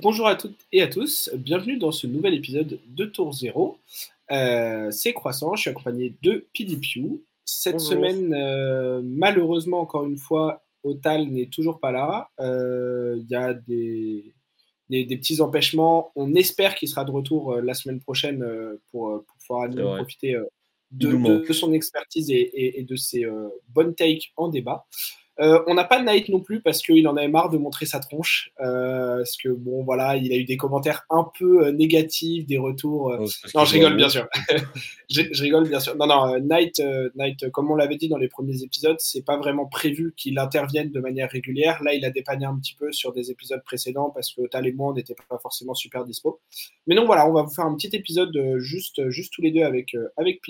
Bonjour à toutes et à tous, bienvenue dans ce nouvel épisode de Tour Zéro. Euh, c'est Croissant, je suis accompagné de PDPU. Cette semaine, euh, malheureusement, encore une fois, Otal n'est toujours pas là. Euh, Il y a des, des, petits empêchements. On espère qu'il sera de retour la semaine prochaine pour, pour pouvoir nous profiter de, de, son expertise et, et de ses bonnes takes en débat. Euh, on n'a pas Knight non plus parce qu'il en avait marre de montrer sa tronche. Euh, parce que bon, voilà, il a eu des commentaires un peu euh, négatifs, des retours. Oh, non, je rigole bien sûr. je, rigole bien sûr. Non, non, Knight, Knight comme on l'avait dit dans les premiers épisodes, c'est pas vraiment prévu qu'il intervienne de manière régulière. Là, il a dépanné un petit peu sur des épisodes précédents parce que Tal et moi, n'était pas forcément super dispo. Mais non, voilà, on va vous faire un petit épisode juste, juste tous les deux avec, avec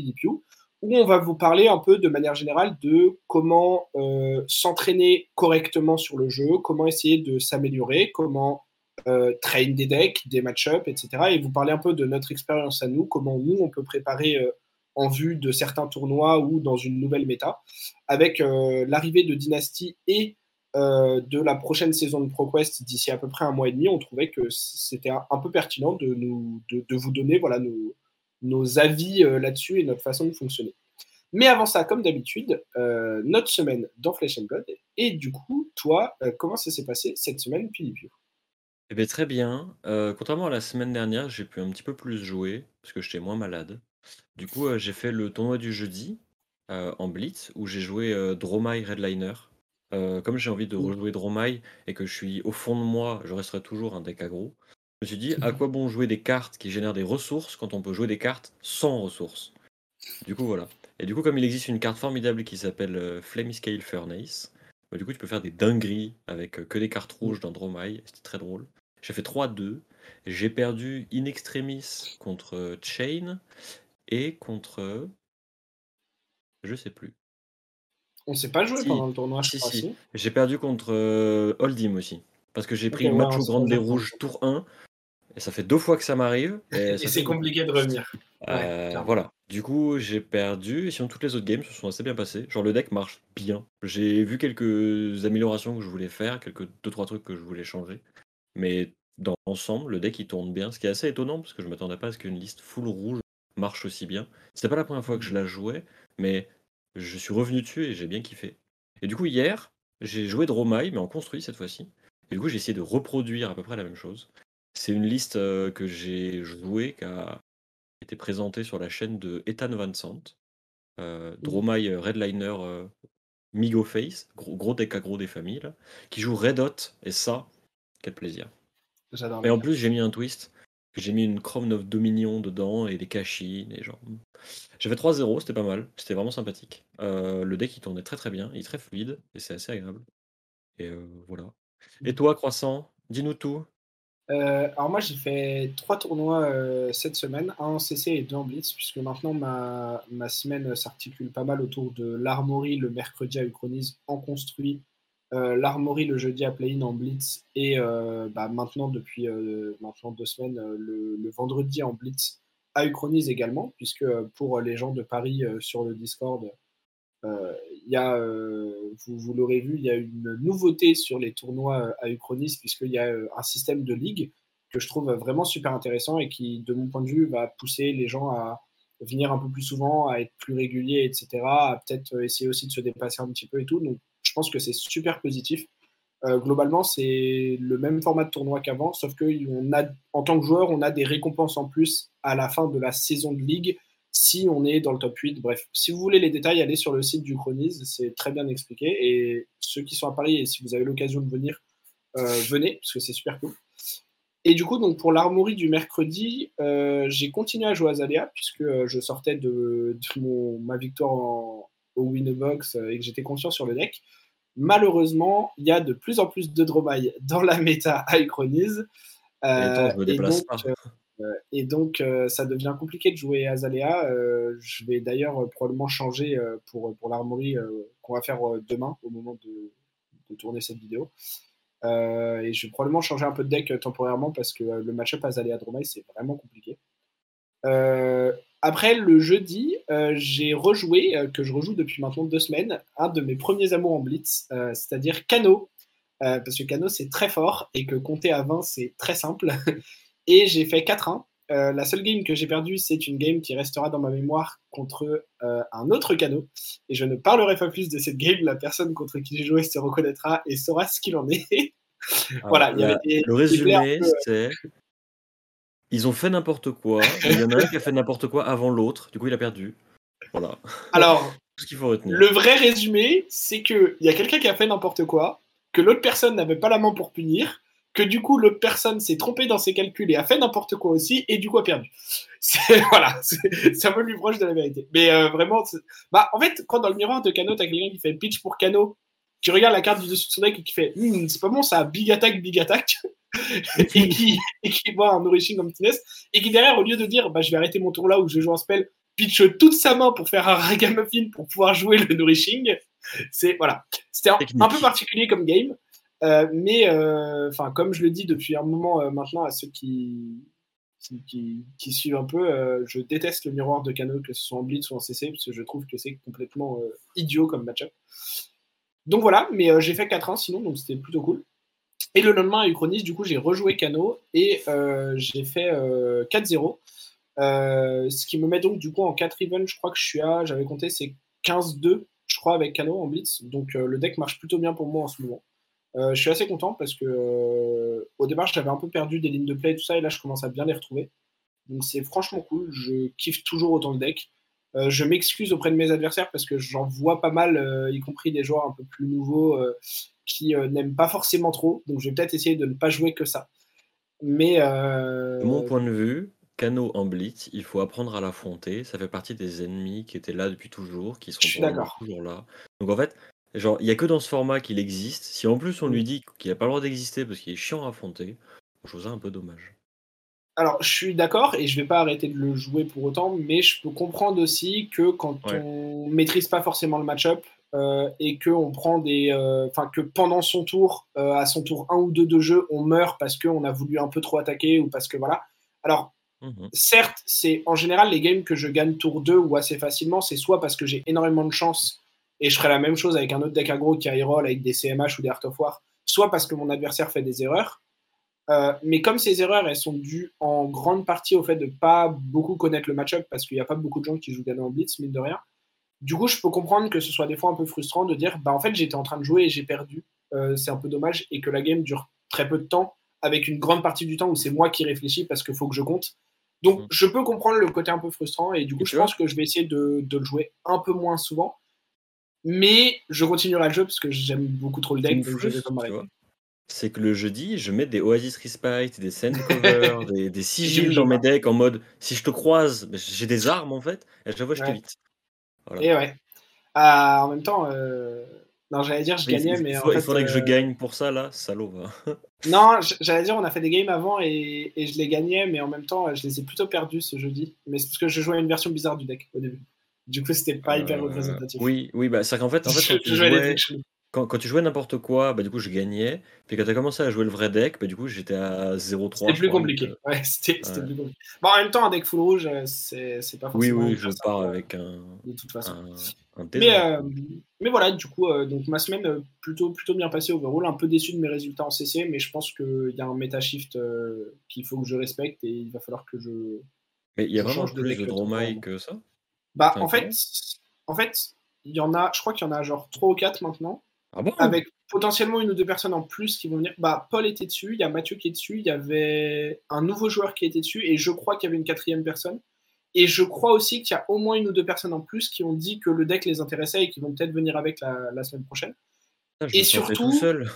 où on va vous parler un peu de manière générale de comment euh, s'entraîner correctement sur le jeu, comment essayer de s'améliorer, comment euh, train des decks, des match-ups, etc. Et vous parler un peu de notre expérience à nous, comment nous on peut préparer euh, en vue de certains tournois ou dans une nouvelle méta. Avec l'arrivée de Dynasty et de la prochaine saison de ProQuest d'ici à peu près un mois et demi, on trouvait que c'était un, peu pertinent de, nous, de vous donner voilà, nos, nos avis euh, là-dessus et notre façon de fonctionner. Mais avant ça, comme d'habitude, euh, notre semaine dans Flesh and Blood. Et du coup, toi, euh, comment ça s'est passé cette semaine, Pilipio eh bien, très bien. contrairement à la semaine dernière, j'ai pu un petit peu plus jouer parce que j'étais moins malade. Du coup, j'ai fait le tournoi du jeudi en Blitz où j'ai joué Dromai Redliner. comme j'ai envie de rejouer Dromai et que je suis au fond de moi, je resterai toujours un deck aggro. Je me suis dit, à quoi bon jouer des cartes qui génèrent des ressources quand on peut jouer des cartes sans ressources? Du coup, voilà. Et du coup, comme il existe une carte formidable qui s'appelle euh, Flame Scale Furnace, bah, du coup, tu peux faire des dingueries avec euh, que des cartes rouges dans Dromai. C'était très drôle. J'ai fait 3-2. J'ai perdu in extremis contre euh, Chain et contre. Je sais plus. On s'est pas joué pendant le tournoi, je si. J'ai perdu contre Holdim aussi. Parce que j'ai pris une match au grande des rouges tour 1 et ça fait deux fois que ça m'arrive. Et, c'est compliqué de revenir. Euh, voilà. Du coup, j'ai perdu. Et sinon, toutes les autres games se sont assez bien passées. Genre, le deck marche bien. J'ai vu quelques améliorations que je voulais faire, quelques deux trois trucs que je voulais changer. Mais dans l'ensemble, le deck il tourne bien. Ce qui est assez étonnant parce que je m'attendais pas à ce qu'une liste full rouge marche aussi bien. C'était pas la première fois que je la jouais, mais je suis revenu dessus et j'ai bien kiffé. Et du coup, hier, j'ai joué Dromai, mais en construit cette fois-ci. Et du coup, j'ai essayé de reproduire à peu près la même chose. C'est une liste euh, que j'ai jouée, qui a été présentée sur la chaîne de Ethan Van Sant. Euh, Dromai Redliner Migo Face, gros, gros deck gros des familles, qui joue Red Hot, et ça, quel plaisir. J'adore. Et en plus, j'ai mis un twist. J'ai mis une Chrome of Dominion dedans et des cachines et genre. J'avais 3-0, c'était pas mal, c'était vraiment sympathique. le deck il tournait très très bien, il est très fluide et c'est assez agréable. Et voilà. Et toi, Croissant, dis-nous tout. Euh, alors moi j'ai fait trois tournois euh, cette semaine, un en CC et deux en Blitz, puisque maintenant ma, ma semaine s'articule pas mal autour de l'Armory le mercredi à Uchronise en construit, euh, l'Armory le jeudi à Play-in en Blitz, et bah, maintenant depuis maintenant deux semaines le, vendredi en Blitz à Uchronise également, puisque pour les gens de Paris sur le Discord, il y a, euh, vous, l'aurez vu, il y a une nouveauté sur les tournois euh, à Uchronis, puisqu'il y a un système de ligue que je trouve vraiment super intéressant et qui, de mon point de vue, va pousser les gens à venir un peu plus souvent, à être plus réguliers, etc., à peut-être essayer aussi de se dépasser un petit peu et tout. Donc, je pense que c'est super positif. globalement, c'est le même format de tournoi qu'avant, sauf que tant que joueur, on a des récompenses en plus à la fin de la saison de ligue si on est dans le top 8. Bref, si vous voulez les détails, allez sur le site du Chronise, c'est très bien expliqué. Et ceux qui sont à Paris, et si vous avez l'occasion de venir, euh, venez, parce que c'est super cool. Et du coup, donc pour l'armorie du mercredi, euh, j'ai continué à jouer à Zalea, puisque euh, je sortais de, mon, ma victoire au Winbox et que j'étais confiant sur le deck. Malheureusement, il y a de plus en plus de Dromai dans la méta à Chronise. Euh, et, donc, et donc, euh, ça devient compliqué de jouer Azalea. Euh, je vais d'ailleurs probablement changer pour, pour l'armory qu'on va faire demain au moment de, tourner cette vidéo. et je vais probablement changer un peu de deck temporairement parce que le match-up Azalea Dromai, c'est vraiment compliqué. après, le jeudi, j'ai rejoué, que je rejoue depuis maintenant deux semaines, un de mes premiers amours en Blitz, c'est-à-dire Kano, parce que Kano c'est très fort et que compter à 20 c'est très simple. et j'ai fait 4-1. la seule game que j'ai perdue, c'est une game qui restera dans ma mémoire contre un autre Kano. Et je ne parlerai pas plus de cette game. La personne contre qui j'ai joué se reconnaîtra et saura ce qu'il en est. voilà. le résumé, c'est ils ont fait n'importe quoi. Il y en a un qui a fait n'importe quoi avant l'autre. Du coup, il a perdu. Voilà. Alors, ce qu'il faut retenir. Le vrai résumé, c'est qu'il y a quelqu'un qui a fait n'importe quoi, que l'autre personne n'avait pas la main pour punir, que du coup l'autre personne s'est trompée dans ses calculs et a fait n'importe quoi aussi, et du coup a perdu. Voilà, c'est un peu plus proche de la vérité. Mais euh, vraiment, bah, en fait, quand dans le miroir de Kano, t'as quelqu'un qui fait pitch pour Kano, qui regarde la carte du dessus de son deck et qui fait hmm, c'est pas bon, ça big attack, big attack, et, qui, et qui voit un nourishing comme Tines, et qui derrière, au lieu de dire bah, je vais arrêter mon tour là où je joue un spell, pitch toute sa main pour faire un ragamuffin pour pouvoir jouer le nourishing. C'est voilà, c'était un, peu particulier comme game, mais euh, enfin comme je le dis depuis un moment euh, maintenant à ceux qui qui, suivent un peu, je déteste le miroir de Kano, que ce soit en blitz ou en CC, parce que je trouve que c'est complètement idiot comme match-up. Donc voilà, mais j'ai fait 4-1 sinon, donc c'était plutôt cool. Et le lendemain à Uchronis, du coup, j'ai rejoué Kano et j'ai fait 4-0. Euh, ce qui me met donc du coup en 4 events, je crois que je suis à, j'avais compté, c'est 15-2, je crois, avec Kano en blitz. Donc euh, le deck marche plutôt bien pour moi en ce moment. Euh, je suis assez content parce que au départ j'avais un peu perdu des lignes de play et tout ça, et là je commence à bien les retrouver. Donc c'est franchement cool, je kiffe toujours autant le deck. je m'excuse auprès de mes adversaires parce que j'en vois pas mal, y compris des joueurs un peu plus nouveaux qui n'aiment pas forcément trop. Donc je vais peut-être essayer de ne pas jouer que ça. Mais. Mon point de vue, Cano en blitz, il faut apprendre à l'affronter. Ça fait partie des ennemis qui étaient là depuis toujours, qui seront toujours là. Donc en fait, genre, il n'y a que dans ce format qu'il existe. Si en plus on lui dit qu'il n'a pas le droit d'exister parce qu'il est chiant à affronter, je trouve ça un peu dommage. Alors, je suis d'accord et je vais pas arrêter de le jouer pour autant, mais je peux comprendre aussi que quand on maîtrise pas forcément le match-up euh, et que on prend des, euh, que pendant son tour, euh, à son tour 1 ou 2 de jeu, on meurt parce qu'on a voulu un peu trop attaquer ou parce que voilà. Alors, Mmh Certes, c'est en général les games que je gagne tour 2 ou assez facilement, c'est soit parce que j'ai énormément de chance et je ferai la même chose avec un autre deck aggro qui a roll avec des CMH ou des Art of War, soit parce que mon adversaire fait des erreurs. Euh, mais comme ces erreurs, elles sont dues en grande partie au fait de pas beaucoup connaître le match-up parce qu'il n'y a pas beaucoup de gens qui jouent gagnant en blitz, mine de rien. Du coup, je peux comprendre que ce soit des fois un peu frustrant de dire bah en fait j'étais en train de jouer et j'ai perdu. Euh, c'est un peu dommage et que la game dure très peu de temps avec une grande partie du temps où c'est moi qui réfléchis parce qu'il faut que je compte donc, mm. je peux comprendre le côté un peu frustrant et du coup, je pense que je vais essayer de, le jouer un peu moins souvent. Mais je continuerai le jeu parce que j'aime beaucoup trop le deck. C'est que le jeudi, je mets des Oasis Respite, des Sand Cover, des, des sigils dans mes decks en mode si je te croise, j'ai des armes en fait, et je vois, je t'évite. Et ouais. Ah, en même temps, euh, non, j'allais dire, je gagnais, mais. Il, faudrait que je euh, gagne pour ça, là, salaud. non, j'allais dire, on a fait des games avant et, et je les gagnais, mais en même temps, je les ai plutôt perdus ce jeudi. Mais c'est parce que je jouais à une version bizarre du deck au début. Du coup, c'était pas hyper euh, représentatif. Oui, oui, bah, c'est qu'en fait, en fait quand, tu jouais, quand, quand, tu jouais n'importe quoi, bah, du coup, je gagnais. Puis quand tu as commencé à jouer le vrai deck, bah, du coup, j'étais à 0-3. C'était plus compliqué. Ouais, c'était plus compliqué. Bon, en même temps, un deck full rouge, euh, c'est pas forcément. Oui, oui, je pars avec un. De toute façon. mais, euh, mais voilà, du coup, euh, donc ma semaine plutôt, plutôt bien passée overall. Un peu déçu de mes résultats en CC, mais je pense qu'il y a un meta shift qu'il faut que je respecte et il va falloir que je. Mais il y a vraiment plus de, de que ça? Bah, en fait, en fait, il y en a, je crois qu'il y en a genre 3 ou 4 maintenant. Ah avec potentiellement une ou deux personnes en plus qui vont venir. Bah, Paul était dessus, il y a Mathieu qui est dessus, il y avait un nouveau joueur qui était dessus, et je crois qu'il y avait une quatrième personne. Et je crois aussi qu'il y a au moins une ou deux personnes en plus qui ont dit que le deck les intéressait et qui vont peut-être venir avec la, semaine prochaine. et surtout. Tout seul.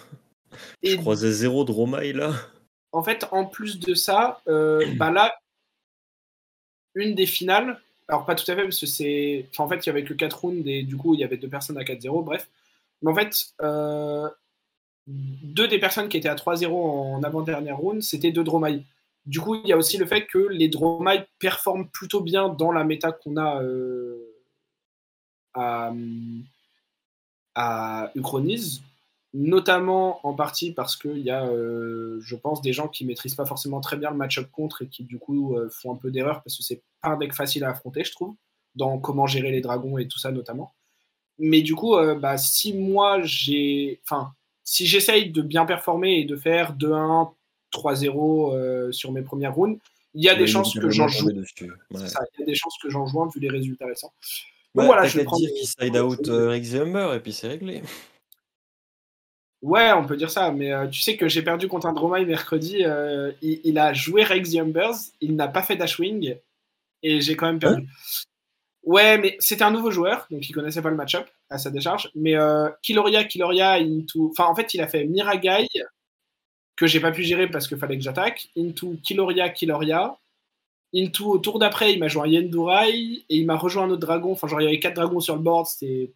je croisais zéro Dromai là. En fait, en plus de ça, euh, bah là, une des finales, alors pas tout à fait parce que c'est. en fait, il y avait que 4 rounds et du coup, il y avait deux personnes à 4-0, bref. Mais en fait, euh, deux des personnes qui étaient à 3-0 en avant-dernière round, c'était deux Dromai. Du coup, il y a aussi le fait que les Dromai performent plutôt bien dans la méta qu'on a euh, à, à notamment en partie parce qu'il y a, euh, je pense, des gens qui maîtrisent pas forcément très bien le match-up contre et qui du coup font un peu d'erreur parce que c'est pas un deck facile à affronter, je trouve, dans comment gérer les dragons et tout ça notamment. Mais du coup, euh, bah, si moi j'ai. Enfin, si j'essaye de bien performer et de faire 2-1, 3-0 sur mes premières rounds, il y a des chances que j'en joue. il y a des chances que j'en joue vu les résultats récents. Bon, voilà, je vais dire qu'il side out euh, et puis c'est réglé. Ouais, on peut dire ça, mais euh, tu sais que j'ai perdu contre un Dromai mercredi. Euh, il, a joué Rex Yumbers, il n'a pas fait Dashwing et j'ai quand même perdu. ouais, mais c'était un nouveau joueur, donc il connaissait pas le match-up à sa décharge. Mais euh, Kiloria, Kiloria, into. Enfin, en fait, il a fait Miragai, que j'ai pas pu gérer parce qu'il fallait que j'attaque, into Kiloria, Kiloria. Into au tour d'après, il m'a joué un Yendurai et il m'a rejoint un autre dragon. Enfin, genre, il y avait quatre dragons sur le board, c'était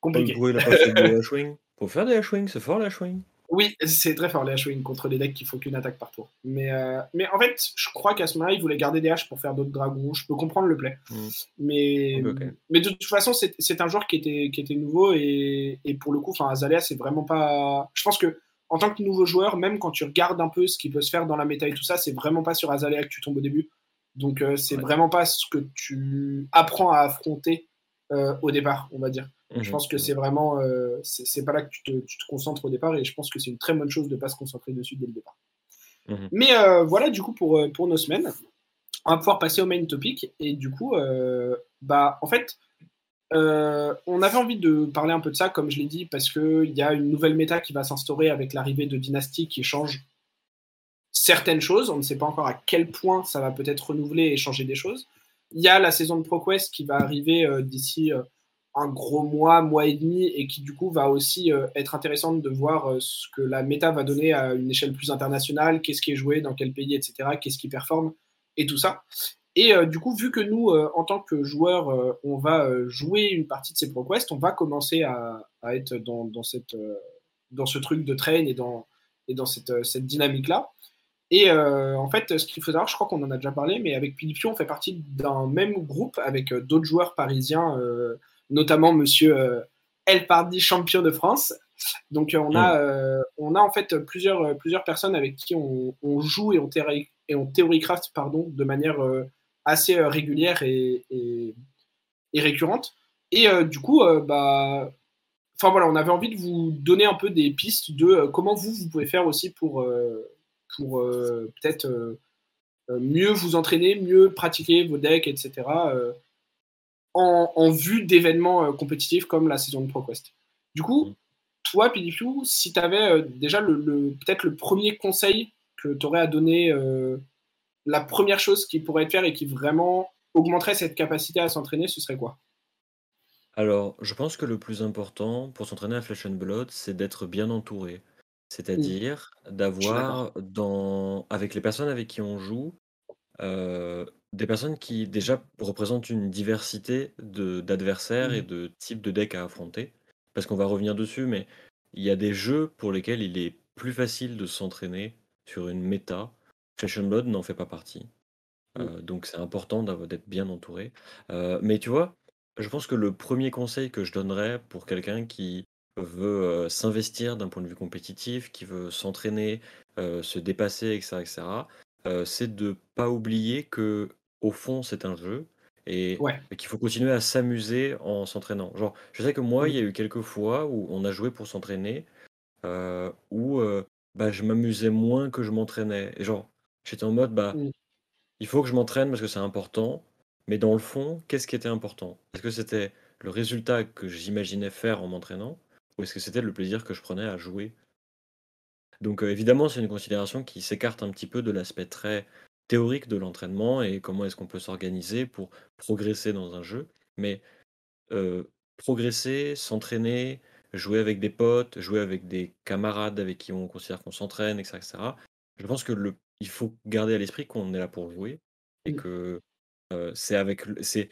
compliqué. il a pas fait de Pour faire des Ashwing, c'est fort les Ashwing. Oui, c'est très fort les Ashwing contre les decks qui font qu'une attaque par tour. Mais, euh, mais en fait, je crois qu'à ce moment-là, il voulait garder des haches pour faire d'autres dragons. Je peux comprendre le play. Hmm. Mais, mais de toute façon, c'est un joueur qui était, qui était nouveau et, et pour le coup, Azalea, c'est vraiment pas. Je pense que en tant que nouveau joueur, même quand tu regardes un peu ce qui peut se faire dans la méta et tout ça, c'est vraiment pas sur Azalea que tu tombes au début. Donc, euh, c'est vraiment pas ce que tu apprends à affronter euh, au départ, on va dire. Je mhm. pense que c'est vraiment, euh, c'est pas là que tu te, tu te, concentres au départ et je pense que c'est une très bonne chose de ne pas se concentrer dessus dès le départ. Mhm. Mais euh, voilà, du coup, pour, euh, pour nos semaines, on va pouvoir passer au main topic et du coup, bah, en fait, on avait envie de parler un peu de ça, comme je l'ai dit, parce qu'il y a une nouvelle méta qui va s'instaurer avec l'arrivée de Dynasty qui change certaines choses. On ne sait pas encore à quel point ça va peut-être renouveler et changer des choses. Il y a la saison de ProQuest qui va arriver d'ici un gros mois, mois et demi, et qui du coup va aussi euh, être intéressante de voir euh, ce que la méta va donner à une échelle plus internationale, qu'est-ce qui est joué, dans quel pays, etc., qu'est-ce qui performe, et tout ça. Et euh, du coup, vu que nous, en tant que joueurs, on va jouer une partie de ces ProQuest, on va commencer à, être dans, cette, dans ce truc de train et dans, et dans cette, cette dynamique-là. Et en fait, ce qu'il faut savoir, je crois qu'on en a déjà parlé, mais avec Pilipio, on fait partie d'un même groupe avec d'autres joueurs parisiens notamment Monsieur euh, El Pardi, champion de France. Donc euh, on a, euh, on a en fait plusieurs, plusieurs personnes avec qui on, joue et on, théorie, et on pardon, de manière assez régulière et, et, récurrente. Et du coup, bah, enfin voilà, on avait envie de vous donner un peu des pistes de comment vous, vous pouvez faire aussi pour, pour peut-être mieux vous entraîner, mieux pratiquer vos decks, etc en, vue d'événements euh, compétitifs comme la saison de ProQuest. Du coup, mm. toi, PDQ, si tu avais euh, déjà le, peut-être le premier conseil que tu aurais à donner, euh, la première chose qui pourrait être faire et qui vraiment augmenterait cette capacité à s'entraîner, ce serait quoi? Alors, je pense que le plus important pour s'entraîner à Flesh and Blood, c'est d'être bien entouré. C'est-à-dire d'avoir dans avec les personnes avec qui on joue, des personnes qui déjà représentent une diversité d'adversaires et mmh. de types de decks à affronter. Parce qu'on va revenir dessus, mais il y a des jeux pour lesquels il est plus facile de s'entraîner sur une méta. Fashion Blood n'en fait pas partie. Mmh. Euh, donc c'est important d'être bien entouré. Euh, mais tu vois, je pense que le premier conseil que je donnerais pour quelqu'un qui veut euh, s'investir d'un point de vue compétitif, qui veut s'entraîner, se dépasser, etc., etc., c'est de pas oublier que au fond, c'est un jeu et qu'il faut continuer à s'amuser en s'entraînant. Genre, je sais que moi, il y a eu quelques fois où on a joué pour s'entraîner, euh, où euh, bah, je m'amusais moins que je m'entraînais. Et genre, j'étais en mode, bah, il faut que je m'entraîne parce que c'est important. Mais dans le fond, qu'est-ce qui était important? Est-ce que c'était le résultat que j'imaginais faire en m'entraînant ou est-ce que c'était le plaisir que je prenais à jouer? Donc euh, évidemment, c'est une considération qui s'écarte un petit peu de l'aspect très théorique de l'entraînement et comment est-ce qu'on peut s'organiser pour progresser dans un jeu. Mais progresser, s'entraîner, jouer avec des potes, jouer avec des camarades avec qui on considère qu'on s'entraîne, etc., Je pense que le, il faut garder à l'esprit qu'on est là pour jouer et que c'est avec, c'est,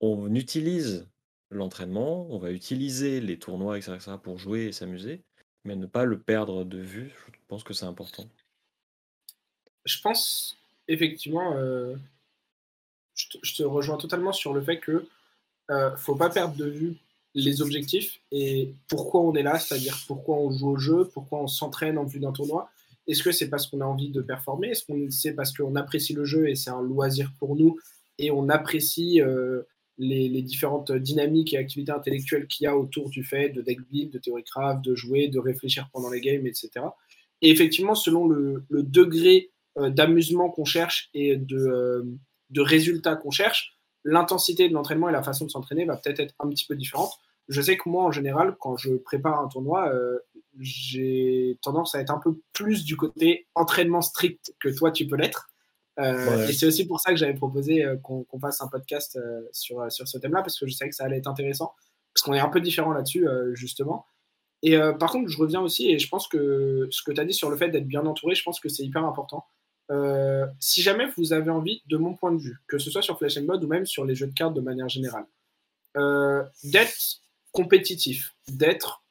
on utilise l'entraînement, on va utiliser les tournois, etc., etc., pour jouer et s'amuser, mais ne pas le perdre de vue. Je pense que c'est important. Je pense effectivement, euh, je, te, rejoins totalement sur le fait que euh, faut pas perdre de vue les objectifs et pourquoi on est là, c'est-à-dire pourquoi on joue au jeu, pourquoi on s'entraîne en vue d'un tournoi. Est-ce que c'est parce qu'on a envie de performer? Est-ce qu'on c'est parce qu'on apprécie le jeu et c'est un loisir pour nous et on apprécie euh, les, différentes dynamiques et activités intellectuelles qu'il y a autour du fait de deck build, de théorie craft, de jouer, de réfléchir pendant les games, etc. Et effectivement, selon le, degré euh, d'amusement qu'on cherche et de, euh, résultats qu'on cherche, l'intensité de l'entraînement et la façon de s'entraîner va peut-être être un petit peu différente. Je sais que moi, en général, quand je prépare un tournoi, euh, j'ai tendance à être un peu plus du côté entraînement strict que toi, tu peux l'être. Euh, et c'est aussi pour ça que j'avais proposé euh, qu'on fasse un podcast euh, sur, sur ce thème-là, parce que je savais que ça allait être intéressant, parce qu'on est un peu différent là-dessus, justement. Et par contre, je reviens aussi, et je pense que ce que tu as dit sur le fait d'être bien entouré, je pense que c'est hyper important. si jamais vous avez envie, de mon point de vue, que ce soit sur Flash and Blood ou même sur les jeux de cartes de manière générale, d'être compétitif, d'être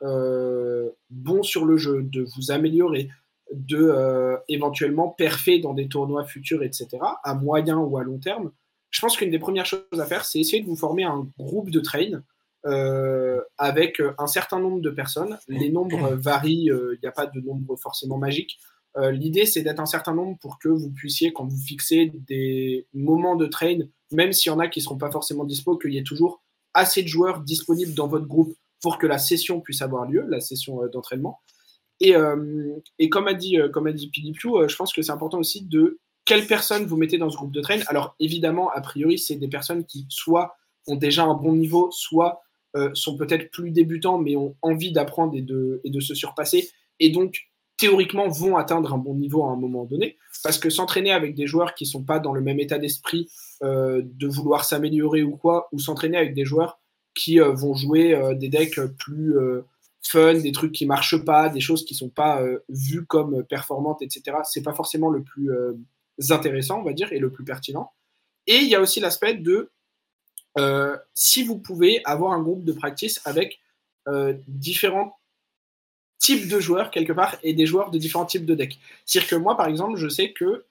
bon sur le jeu, de vous améliorer, de euh, éventuellement perfer dans des tournois futurs, etc., à moyen ou à long terme, je pense qu'une des premières choses à faire, c'est essayer de vous former un groupe de train euh, avec un certain nombre de personnes. Les nombres varient, il n'y a pas de nombre forcément magique. Euh, l'idée, c'est d'être un certain nombre pour que vous puissiez, quand vous fixez des moments de train, même s'il y en a qui ne seront pas forcément dispo, qu'il y ait toujours assez de joueurs disponibles dans votre groupe pour que la session puisse avoir lieu, la session d'entraînement. Euh, et, comme a dit, euh, comme a dit euh, je pense que c'est important aussi de quelles personnes vous mettez dans ce groupe de train. Alors évidemment, a priori, c'est des personnes qui soit ont déjà un bon niveau, soit sont peut-être plus débutants, mais ont envie d'apprendre et de, et de se surpasser, et donc théoriquement vont atteindre un bon niveau à un moment donné. Parce que s'entraîner avec des joueurs qui ne sont pas dans le même état d'esprit de vouloir s'améliorer ou quoi, ou s'entraîner avec des joueurs qui vont jouer des decks plus des trucs qui marchent pas, des choses qui sont pas euh, vues comme performantes, etc. C'est pas forcément le plus euh, intéressant, on va dire, et le plus pertinent. Et il y a aussi l'aspect de euh, si vous pouvez avoir un groupe de practice avec différents types de joueurs quelque part et des joueurs de différents types de decks. C'est-à-dire que moi, par exemple, je sais que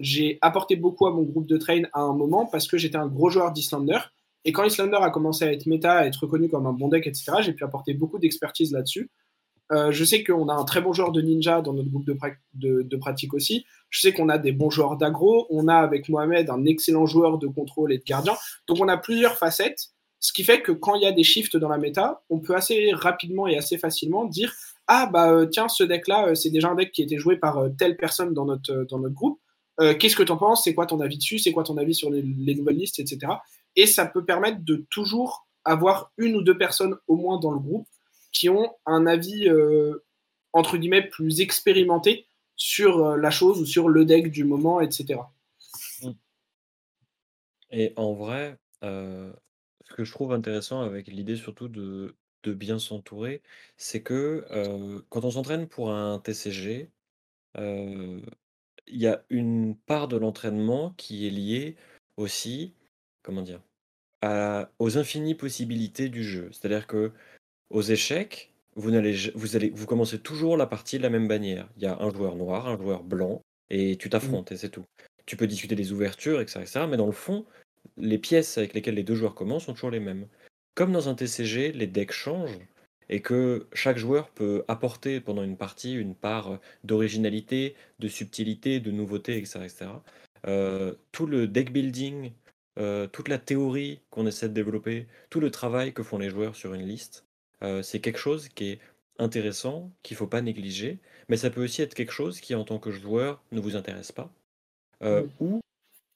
j'ai apporté beaucoup à mon groupe de train à un moment parce que j'étais un gros joueur d'Islander et quand Islander a commencé à être méta, à être reconnu comme un bon deck, etc., j'ai pu apporter beaucoup d'expertise là-dessus. Euh, je sais qu'on a un très bon joueur de ninja dans notre groupe de, pratique aussi. Je sais qu'on a des bons joueurs d'aggro. On a avec Mohamed un excellent joueur de contrôle et de gardien. Donc on a plusieurs facettes, ce qui fait que quand il y a des shifts dans la méta, on peut assez rapidement et assez facilement dire ah bah euh, tiens ce deck là euh, c'est déjà un deck qui été joué par telle personne dans notre dans notre groupe. Qu'est-ce que tu en penses? C'est quoi ton avis dessus? C'est quoi ton avis sur les nouvelles listes, etc. Et ça peut permettre de toujours avoir une ou deux personnes au moins dans le groupe qui ont un avis, euh, entre guillemets, plus expérimenté sur euh, la chose ou sur le deck du moment, etc. Mmh. Et en vrai, euh, ce que je trouve intéressant avec l'idée surtout de, de bien s'entourer, c'est que quand on s'entraîne pour un TCG, il y a une part de l'entraînement qui est liée aussi comment dire? aux infinies possibilités du jeu. C'est-à-dire que aux échecs, vous allez vous commencez toujours la partie de la même bannière. Il y a un joueur noir, un joueur blanc et tu mmh. t'affrontes et c'est tout. Tu peux discuter des ouvertures etc mais dans le fond, les pièces avec lesquelles les deux joueurs commencent sont toujours les mêmes. Comme dans un TCG, les decks changent et que chaque joueur peut apporter pendant une partie une part, d'originalité, de subtilité, de nouveauté etc euh, tout le deck building euh, toute la théorie qu'on essaie de développer, tout le travail que font les joueurs sur une liste, euh, c'est quelque chose qui est intéressant, qu'il ne faut pas négliger, mais ça peut aussi être quelque chose qui, en tant que joueur, ne vous intéresse pas, euh, ou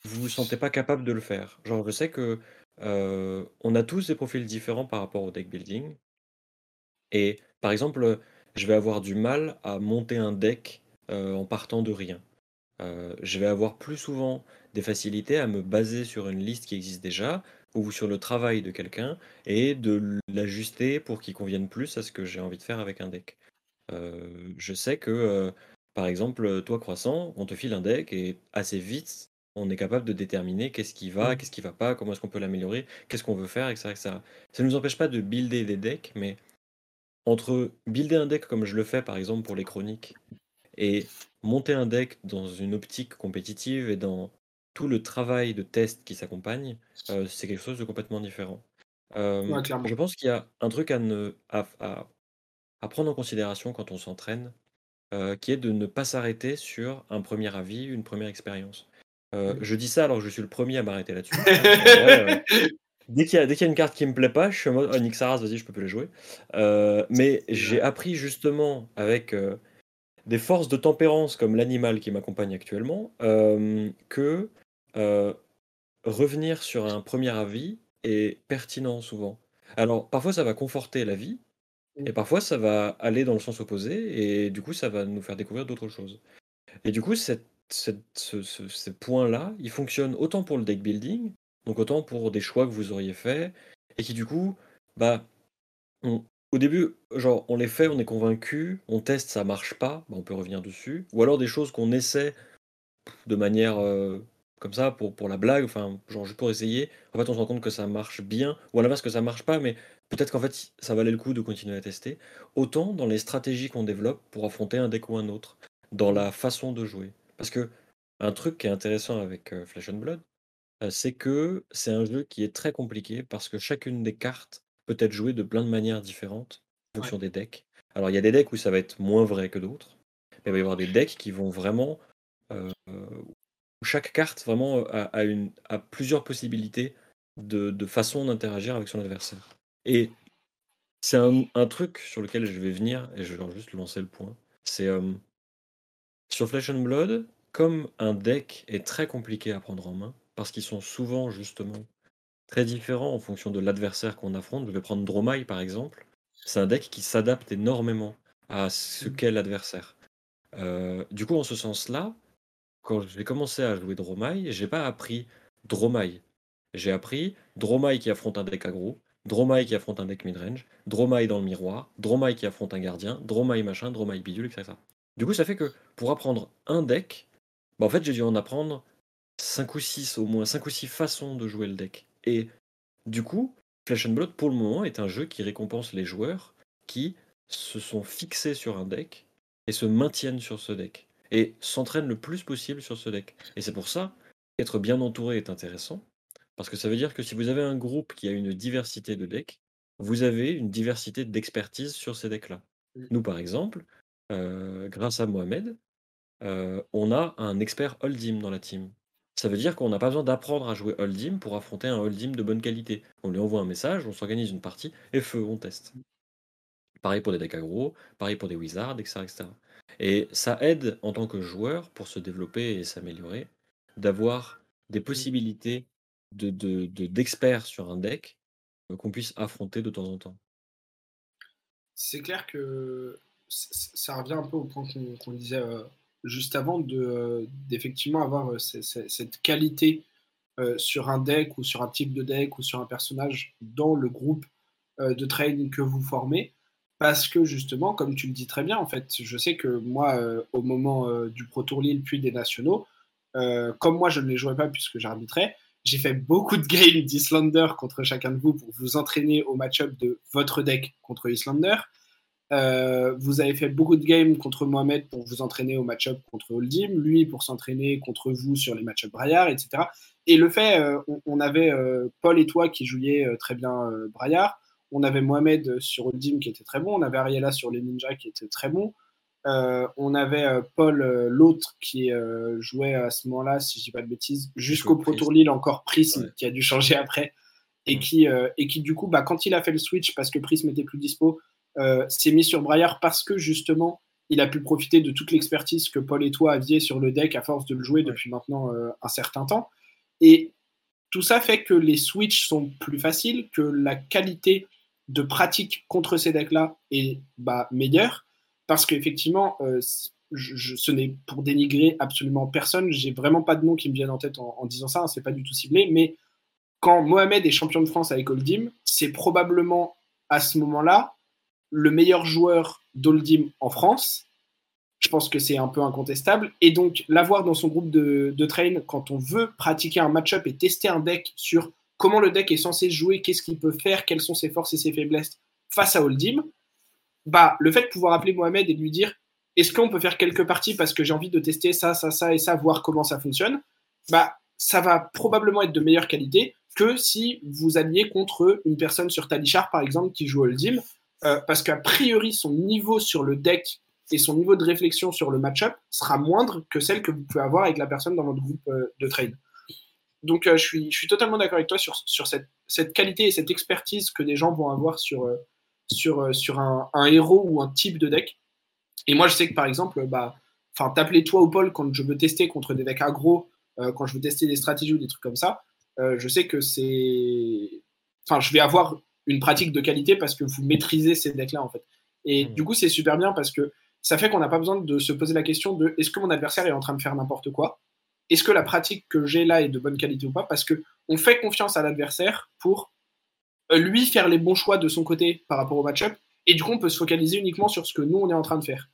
vous ne vous sentez pas capable de le faire. Genre, je sais que on a tous des profils différents par rapport au deck building, et par exemple, je vais avoir du mal à monter un deck en partant de rien. je vais avoir plus souvent des facilités à me baser sur une liste qui existe déjà ou sur le travail de quelqu'un et de l'ajuster pour qu'il convienne plus à ce que j'ai envie de faire avec un deck. Euh, je sais que, euh, par exemple, toi, Croissant, on te file un deck et assez vite, on est capable de déterminer qu'est-ce qui va, mmh. qu'est-ce qui va pas, comment est-ce qu'on peut l'améliorer, qu'est-ce qu'on veut faire, etc., etc. Ça ne nous empêche pas de builder des decks, mais entre builder un deck comme je le fais, par exemple, pour les chroniques, et monter un deck dans une optique compétitive et dans tout le travail de test qui s'accompagne, euh, c'est quelque chose de complètement différent. je pense qu'il y a un truc à, ne, à, prendre en considération quand on s'entraîne, euh, qui est de ne pas s'arrêter sur un premier avis, une première expérience. Euh, je dis ça alors que je suis le premier à m'arrêter là-dessus. Dès qu'il y, a une carte qui me plaît pas, je suis en mode oh, Nick Saras, vas-y, je peux plus la jouer. Euh, mais j'ai appris justement avec euh, des forces de tempérance comme l'animal qui m'accompagne actuellement euh, revenir sur un premier avis est pertinent souvent. Alors parfois ça va conforter la vie et parfois ça va aller dans le sens opposé et du coup ça va nous faire découvrir d'autres choses. Et du coup cette, ce, ces points-là, ils fonctionnent autant pour le deck building donc autant pour des choix que vous auriez faits et qui du coup, bah, au début, genre, on les fait, on est convaincu, on teste, ça marche pas, bah, on peut revenir dessus. Ou alors des choses qu'on essaie de manière euh, comme ça pour, pour la blague, enfin, genre juste pour essayer. En fait, on se rend compte que ça marche bien, ou à l'inverse que ça marche pas, mais peut-être qu'en fait, ça valait le coup de continuer à tester. Autant dans les stratégies qu'on développe pour affronter un deck ou un autre, dans la façon de jouer. Parce que un truc qui est intéressant avec euh, Flesh and Blood, c'est que c'est un jeu qui est très compliqué parce que chacune des cartes peut être jouée de plein de manières différentes en fonction des decks. Alors il y a des decks où ça va être moins vrai que d'autres, mais il va y avoir des decks qui vont vraiment où chaque carte vraiment a, une, a plusieurs possibilités de, de façon d'interagir avec son adversaire. Et c'est un, truc sur lequel je vais venir et je vais juste lancer le point. C'est sur Flesh and Blood, comme un deck est très compliqué à prendre en main, parce qu'ils sont souvent justement très différents en fonction de l'adversaire qu'on affronte. Je vais prendre Dromai par exemple. C'est un deck qui s'adapte énormément à ce mmh. qu'est l'adversaire. Euh, du coup, en ce sens-là, quand j'ai commencé à jouer Dromai, j'ai pas appris Dromai. J'ai appris Dromai qui affronte un deck aggro, Dromai qui affronte un deck midrange, Dromai dans le miroir, Dromai qui affronte un gardien, Dromai machin, Dromai bidule, etc. Du coup, ça fait que pour apprendre un deck, bah, j'ai dû en apprendre 5 ou 6, au moins 5 ou 6 façons de jouer le deck. Et du coup, Flash and Blood, pour le moment, est un jeu qui récompense les joueurs qui se sont fixés sur un deck et se maintiennent sur ce deck. Et s'entraînent le plus possible sur ce deck. Et c'est pour ça qu'être bien entouré est intéressant. Parce que ça veut dire que si vous avez un groupe qui a une diversité de decks, vous avez une diversité d'expertise sur ces decks-là. Mmh. Nous, par exemple, euh, grâce à Mohamed, euh, on a un expert Holdim dans la team. Ça veut dire qu'on n'a pas besoin d'apprendre à jouer Holdim pour affronter un Holdim de bonne qualité. On lui envoie un message, on s'organise une partie, et feu, on teste. Pareil pour des decks aggro, pareil pour des wizards, etc., Et ça aide en tant que joueur, pour se développer et s'améliorer, d'avoir des possibilités d'experts de, sur un deck euh, qu'on puisse affronter de temps en temps. C'est clair que ça revient un peu au point qu'on disait euh, juste avant de d'effectivement avoir euh, cette qualité euh, sur un deck ou sur un type de deck ou sur un personnage dans le groupe euh, de training que vous formez. Parce que justement, comme tu le dis très bien, en fait, je sais que moi, au moment du Pro Tour Lille puis des nationaux, comme moi je ne les jouais pas puisque j'arbitrais, j'ai fait beaucoup de games d'Islander contre chacun de vous pour vous entraîner au match-up de votre deck contre Islander. Euh, vous avez fait beaucoup de games contre Mohamed pour vous entraîner au match-up contre Holdim, lui pour s'entraîner contre vous sur les match-up Braillard, etc. Et le fait, euh, on, avait euh, Paul et toi qui jouiez très bien Braillard, on avait Mohamed sur Holdim qui était très bon, on avait Ariela sur les Ninja qui était très bon, on avait Paul, l'autre, qui jouait à ce moment-là, si je dis pas de bêtises, jusqu'au Pro Tour Lille, encore Prism, qui a dû changer après, et, qui, et qui, du coup, bah, quand il a fait le switch, parce que Prism était plus dispo, euh, s'est mis sur Braillard parce que justement, il a pu profiter de toute l'expertise que Paul et toi aviez sur le deck à force de le jouer depuis maintenant euh, un certain temps. Et tout ça fait que les switches sont plus faciles, que la qualité de pratique contre ces decks-là est bah, parce qu'effectivement, euh, ce n'est pour dénigrer absolument personne, j'ai vraiment pas de nom qui me viennent en tête en, disant ça, hein, c'est pas du tout ciblé, mais quand Mohamed est champion de France avec Oldim, c'est probablement à ce moment-là le meilleur joueur d'Oldim en France. Je pense que c'est un peu incontestable. Et donc, l'avoir dans son groupe de, de train quand on veut pratiquer un match-up et tester un deck sur comment le deck est censé jouer, qu'est-ce qu'il peut faire, quelles sont ses forces et ses faiblesses face à Oldim, bah, le fait de pouvoir appeler Mohamed et lui dire est-ce qu'on peut faire quelques parties parce que j'ai envie de tester ça, ça, ça et ça, voir comment ça fonctionne, bah, ça va probablement être de meilleure qualité que si vous alliez contre une personne sur Talichar, par exemple, qui joue Oldim, euh, parce qu'a priori, son niveau sur le deck et son niveau de réflexion sur le match-up sera moindre que celle que vous pouvez avoir avec la personne dans votre groupe euh, de trade. Donc je, suis, je suis totalement d'accord avec toi sur, sur cette, cette, qualité et cette expertise que des gens vont avoir sur, sur, sur un, un, héros ou un type de deck. Et moi, je sais que par exemple, bah, t'appeler toi ou Paul quand je veux tester contre des decks aggro, quand je veux tester des stratégies ou des trucs comme ça, je sais que c'est. Enfin, je vais avoir une pratique de qualité parce que vous maîtrisez ces decks-là, en fait. Et mmh. du coup, c'est super bien parce que ça fait qu'on n'a pas besoin de se poser la question de est-ce que mon adversaire est en train de faire n'importe quoi? Est-ce que la pratique que j'ai là est de bonne qualité ou pas? Parce que on fait confiance à l'adversaire pour euh, lui faire les bons choix de son côté par rapport au match-up. Et du coup, on peut se focaliser uniquement sur ce que nous, on est en train de faire.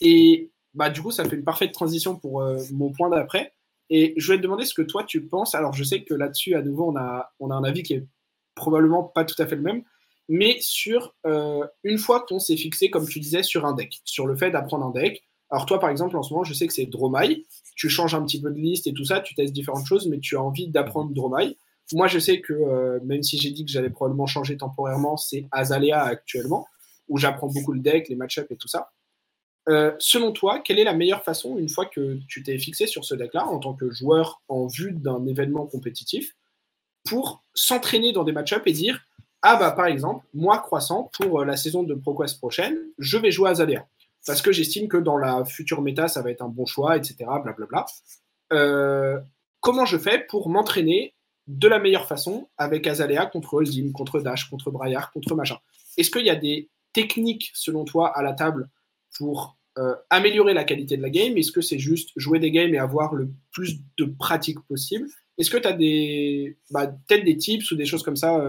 Et bah, du coup, ça fait une parfaite transition pour euh, mon point d'après. Et je vais te demander ce que toi, tu penses. Alors, je sais que là-dessus, à nouveau, on a, on a un avis qui est probablement pas tout à fait le même mais sur euh, une fois qu'on s'est fixé, comme tu disais, sur un deck, sur le fait d'apprendre un deck. Alors toi, par exemple, en ce moment, je sais que c'est Dromai. Tu changes un petit peu de liste et tout ça, tu testes différentes choses, mais tu as envie d'apprendre Dromai. Moi, je sais que euh, même si j'ai dit que j'allais probablement changer temporairement, c'est Azalea actuellement, où j'apprends beaucoup le deck, les match-ups et tout ça. Euh, selon toi, quelle est la meilleure façon, une fois que tu t'es fixé sur ce deck-là, en tant que joueur en vue d'un événement compétitif, pour s'entraîner dans des match-ups et dire ah bah par exemple, moi croissant, pour euh, la saison de ProQuest prochaine, je vais jouer Azalea. Parce que j'estime que dans la future méta, ça va être un bon choix, etc. Blablabla. Euh, comment je fais pour m'entraîner de la meilleure façon avec Azalea contre Oldim, contre Dash, contre Braillard, contre machin? Est-ce qu'il y a des techniques, selon toi, à la table pour euh, améliorer la qualité de la game? Est-ce que c'est juste jouer des games et avoir le plus de pratique possible? Est-ce que tu as des, bah, peut-être des tips ou des choses comme ça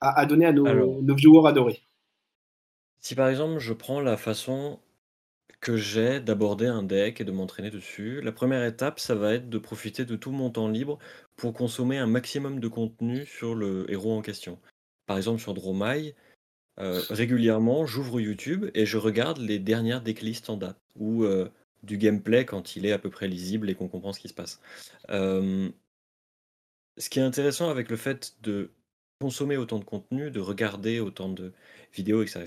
à, donner à nos, nos, viewers adorés? Si par exemple je prends la façon que j'ai d'aborder un deck et de m'entraîner dessus, la première étape, ça va être de profiter de tout mon temps libre pour consommer un maximum de contenu sur le héros en question. Par exemple sur Dromai, euh, régulièrement, j'ouvre YouTube et je regarde les dernières decklists en date, ou euh, du gameplay quand il est à peu près lisible et qu'on comprend ce qui se passe. Euh, ce qui est intéressant avec le fait de consommer autant de contenu, de regarder autant de vidéos, etc.,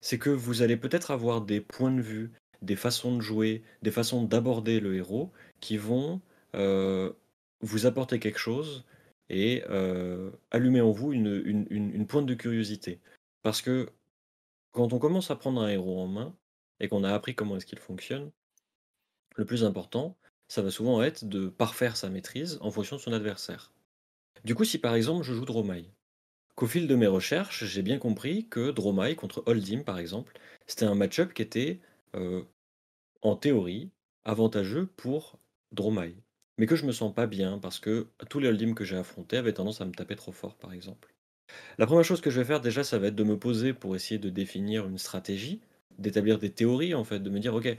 c'est que vous allez peut-être avoir des points de vue, des façons de jouer, des façons d'aborder le héros qui vont euh, vous apporter quelque chose et euh, allumer en vous une, pointe de curiosité. Parce que quand on commence à prendre un héros en main et qu'on a appris comment est-ce qu'il fonctionne, le plus important, ça va souvent être de parfaire sa maîtrise en fonction de son adversaire. Du coup, si par exemple je joue Dromai, qu'au fil de mes recherches, j'ai bien compris que Dromai contre Holdim, par exemple, c'était un match-up qui était, euh, en théorie, avantageux pour Dromai. Mais que je me sens pas bien parce que tous les Holdim que j'ai affrontés avaient tendance à me taper trop fort, par exemple. La première chose que je vais faire déjà, ça va être de me poser pour essayer de définir une stratégie, d'établir des théories en fait, de me dire ok,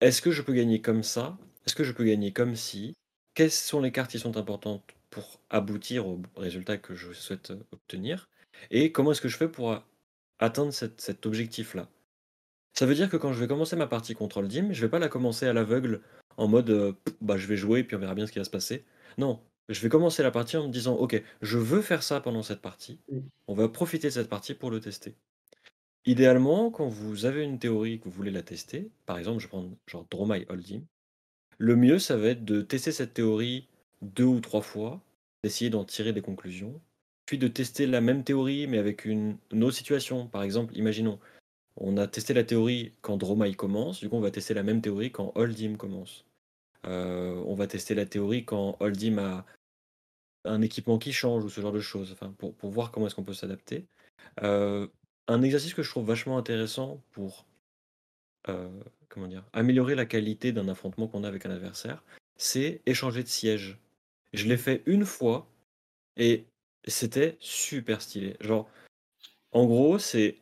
est-ce que je peux gagner comme ça? Est-ce que je peux gagner comme si Quelles sont les cartes qui sont importantes pour aboutir au résultat que je souhaite obtenir et comment est-ce que je fais pour atteindre cet objectif-là? Ça veut dire que quand je vais commencer ma partie contrôle dim, je vais pas la commencer à l'aveugle en mode bah je vais jouer et puis on verra bien ce qui va se passer. Non, je vais commencer la partie en me disant ok, je veux faire ça pendant cette partie. On va profiter de cette partie pour le tester. Idéalement, quand vous avez une théorie que vous voulez la tester, par exemple, je prends genre Dromai Holdim, le mieux ça va être de tester cette théorie deux ou trois fois, d'essayer d'en tirer des conclusions, puis de tester la même théorie mais avec une, autre situation. Par exemple, imaginons, on a testé la théorie quand Dromai commence, du coup on va tester la même théorie quand Holdim commence. Euh, on va tester la théorie quand Holdim a un équipement qui change ou ce genre de choses, enfin, pour, pour voir comment est-ce qu'on peut s'adapter. Euh, un exercice que je trouve vachement intéressant pour euh, comment dire, améliorer la qualité d'un affrontement qu'on a avec un adversaire, c'est échanger de siège. Je l'ai fait une fois et c'était super stylé. Genre, en gros, c'est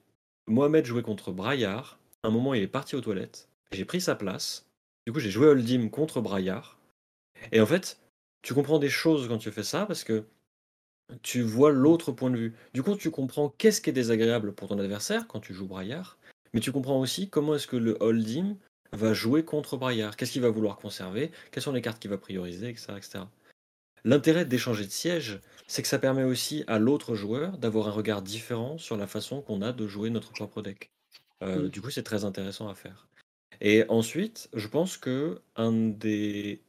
Mohamed jouait contre Braillard. Un moment, il est parti aux toilettes. J'ai pris sa place. Du coup, j'ai joué Holdim contre Braillard. Et en fait, tu comprends des choses quand tu fais ça parce que tu vois l'autre point de vue. Du coup, tu comprends qu'est-ce qui est désagréable pour ton adversaire quand tu joues Braillard. Mais tu comprends aussi comment est-ce que le Holdim va jouer contre Braillard. Qu'est-ce qu'il va vouloir conserver? Quelles sont les cartes qu'il va prioriser, etc. L'intérêt d'échanger de siège, c'est que ça permet aussi à l'autre joueur d'avoir un regard différent sur la façon qu'on a de jouer notre propre deck. Euh, du coup, c'est très intéressant à faire. Et ensuite, je pense que un des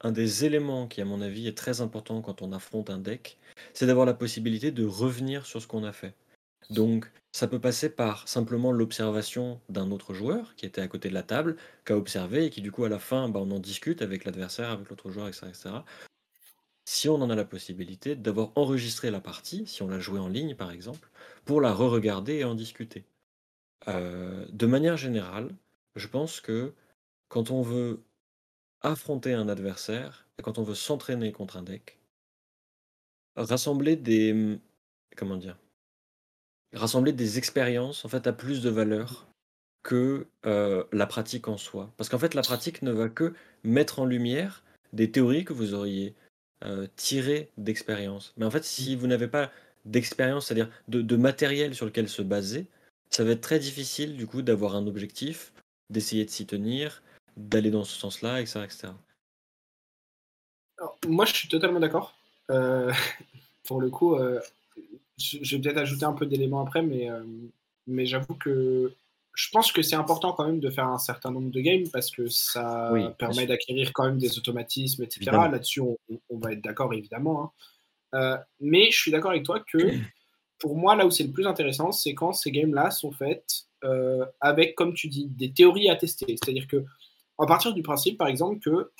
un des éléments qui, à mon avis, est très important quand on affronte un deck, c'est d'avoir la possibilité de revenir sur ce qu'on a fait. Donc, ça peut passer par simplement l'observation d'un autre joueur qui était à côté de la table, qui a observé et qui, du coup, à la fin, bah, on en discute avec l'adversaire, avec l'autre joueur, etc., etc. Si on en a la possibilité d'avoir enregistré la partie, si on l'a joué en ligne par exemple, pour la re-regarder et en discuter. Euh, de manière générale, je pense que quand on veut affronter un adversaire quand on veut s'entraîner contre un deck, rassembler des? Rassembler des expériences en fait a plus de valeur que, la pratique en soi. Parce qu'en fait la pratique ne va que mettre en lumière des théories que vous auriez, tirées d'expérience. Mais en fait si vous n'avez pas d'expérience, c'est-à-dire de de matériel sur lequel se baser, ça va être très difficile du coup d'avoir un objectif, d'essayer de s'y tenir, d'aller dans ce sens-là, etc. etc. moi, je suis totalement d'accord. Euh, pour le coup, euh, je, vais peut-être ajouter un peu d'éléments après, mais, euh, mais j'avoue que je pense que c'est important quand même de faire un certain nombre de games parce que ça permet d'acquérir quand même des automatismes, etc. Là-dessus, on, va être d'accord, évidemment. Hein. mais je suis d'accord avec toi que pour moi, là où c'est le plus intéressant, c'est quand ces games-là sont faites avec, comme tu dis, des théories à tester. C'est-à-dire que à partir du principe, par exemple, que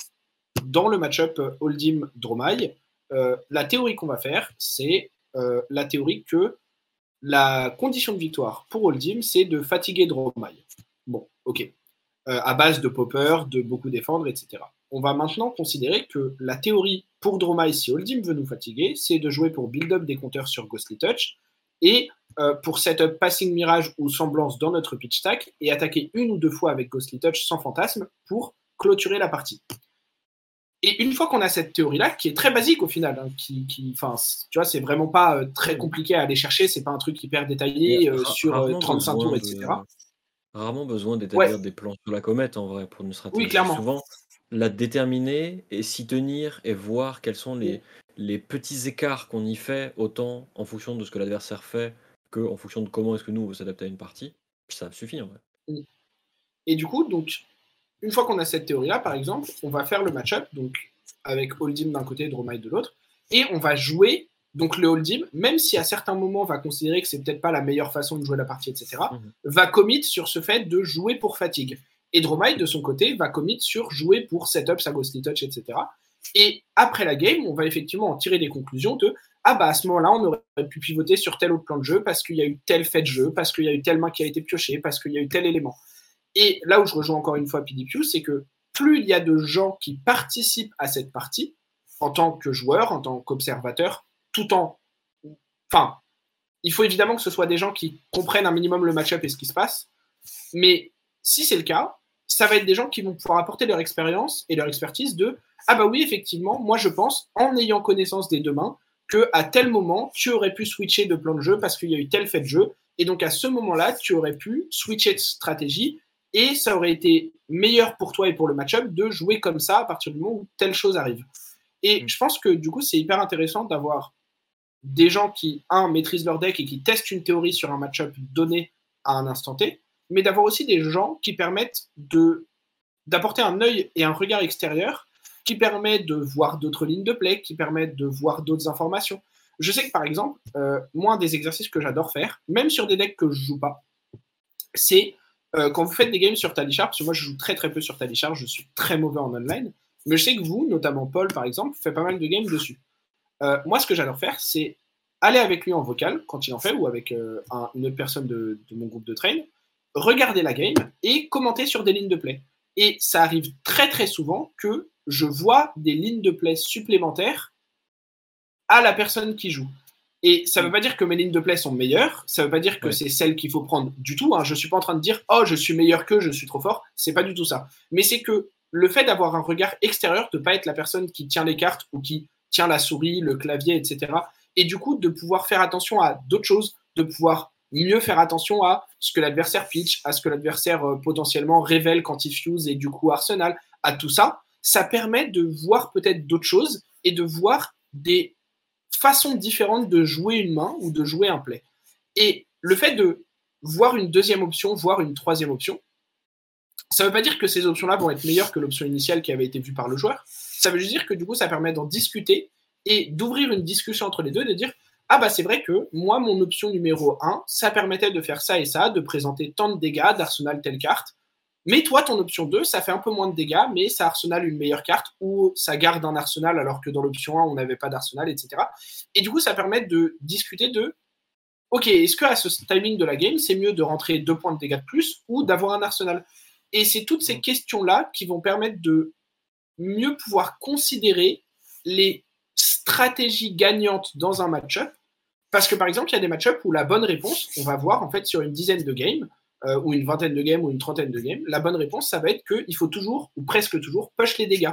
dans le match-up Holdim Dromai, euh, la théorie qu'on va faire, c'est euh, la théorie que la condition de victoire pour Holdim, c'est de fatiguer Dromai. Bon, ok. Euh, à base de popper, de beaucoup défendre, etc. On va maintenant considérer que la théorie pour Dromai, si Holdim veut nous fatiguer, c'est de jouer pour build-up des compteurs sur Ghostly Touch et pour setup Passing Mirage ou Semblance dans notre pitch stack et attaquer une ou deux fois avec Ghostly Touch sans fantasme pour clôturer la partie. Et une fois qu'on a cette théorie-là, qui est très basique au final, hein, qui, qui tu vois, c'est vraiment pas euh, très compliqué à aller chercher, c'est pas un truc hyper détaillé euh, sur 35 euh, tours, etc. Rarement besoin d'établir des plans sur la comète en vrai pour une stratégie. Oui, clairement. Souvent, la déterminer et s'y tenir et voir quels sont les, les petits écarts qu'on y fait, autant en fonction de ce que l'adversaire fait que en fonction de comment est-ce que nous on s'adapter à une partie, ça suffit en vrai. Et du coup, donc une fois qu'on a cette théorie-là, par exemple, on va faire le match-up, donc avec Holdim d'un côté et Dromai de l'autre, et on va jouer donc le Holdim, même si à certains moments on va considérer que c'est peut-être pas la meilleure façon de jouer la partie, etc., mhm. va commit sur ce fait de jouer pour fatigue. Et Dromai, de son côté, va commit sur jouer pour setup, sa ghostly touch, etc. Et après la game, on va effectivement en tirer des conclusions de ah bah à ce moment-là, on aurait pu pivoter sur tel autre plan de jeu parce qu'il y a eu tel fait de jeu, parce qu'il y a eu telle main qui a été piochée, parce qu'il y a eu tel élément. Et là où je rejoins encore une fois PDQ, c'est que plus il y a de gens qui participent à cette partie, en tant que joueur, en tant qu'observateur, tout en. Enfin, il faut évidemment que ce soit des gens qui comprennent un minimum le match-up et ce qui se passe. Mais si c'est le cas, ça va être des gens qui vont pouvoir apporter leur expérience et leur expertise de Ah bah oui, effectivement, moi je pense, en ayant connaissance des deux mains, que à tel moment, tu aurais pu switcher de plan de jeu parce qu'il y a eu tel fait de jeu. Et donc à ce moment-là, tu aurais pu switcher de stratégie et ça aurait été meilleur pour toi et pour le match-up de jouer comme ça à partir du moment où telle chose arrive. Et mm. je pense que du coup, c'est hyper intéressant d'avoir des gens qui, un, maîtrisent leur deck et qui testent une théorie sur un match-up donné à un instant T, mais d'avoir aussi des gens qui permettent de d'apporter un œil et un regard extérieur qui permet de voir d'autres lignes de play, qui permettent de voir d'autres informations. Je sais que par exemple, euh, moi, un des exercices que j'adore faire, même sur des decks que je joue pas, c'est euh, quand vous faites des games sur Talishar, parce que moi je joue très très peu sur Talishar, je suis très mauvais en online, mais je sais que vous, notamment Paul par exemple, fait pas mal de games dessus. Euh, moi ce que j'adore faire, c'est aller avec lui en vocal quand il en fait, ou avec euh, une autre personne de, mon groupe de train, regarder la game et commenter sur des lignes de play. Et ça arrive très très souvent que je vois des lignes de play supplémentaires à la personne qui joue. Et ça ne veut pas dire que mes lignes de play sont meilleures, ça ne veut pas dire que c'est celles qu'il faut prendre du tout. Hein. Je ne suis pas en train de dire oh je suis meilleur que, je suis trop fort. C'est pas du tout ça. Mais c'est que le fait d'avoir un regard extérieur, de ne pas être la personne qui tient les cartes ou qui tient la souris, le clavier, etc. Et du coup de pouvoir faire attention à d'autres choses, de pouvoir mieux faire attention à ce que l'adversaire pitch, à ce que l'adversaire euh, potentiellement révèle quand il fuse et du coup Arsenal, à tout ça, ça permet de voir peut-être d'autres choses et de voir des façon différente de jouer une main ou de jouer un play. Et le fait de voir une deuxième option, voir une troisième option, Ça ne veut pas dire que ces options-là vont être meilleures que l'option initiale qui avait été vue par le joueur. Ça veut juste dire que du coup, ça permet d'en discuter et d'ouvrir une discussion entre les deux, de dire ah bah c'est vrai que moi, mon option numéro 1, ça permettait de faire ça et ça, de présenter tant de dégâts d'Arsenal telle carte. Mais toi, ton option 2, ça fait un peu moins de dégâts, mais ça Arsenal une meilleure carte, ou ça garde un Arsenal alors que dans l'option 1, on n'avait pas d'Arsenal, etc. Et du coup, ça permet de discuter de ok, est-ce que à ce timing de la game, c'est mieux de rentrer deux points de dégâts de plus ou d'avoir un Arsenal? Et c'est toutes ces questions-là qui vont permettre de mieux pouvoir considérer les stratégies gagnantes dans un match-up. Parce que par exemple, il y a des match-ups où la bonne réponse, on va voir en fait sur une dizaine de games, euh, ou une vingtaine de games, ou une trentaine de games, la bonne réponse, ça va être qu'il faut toujours, ou presque toujours, push les dégâts.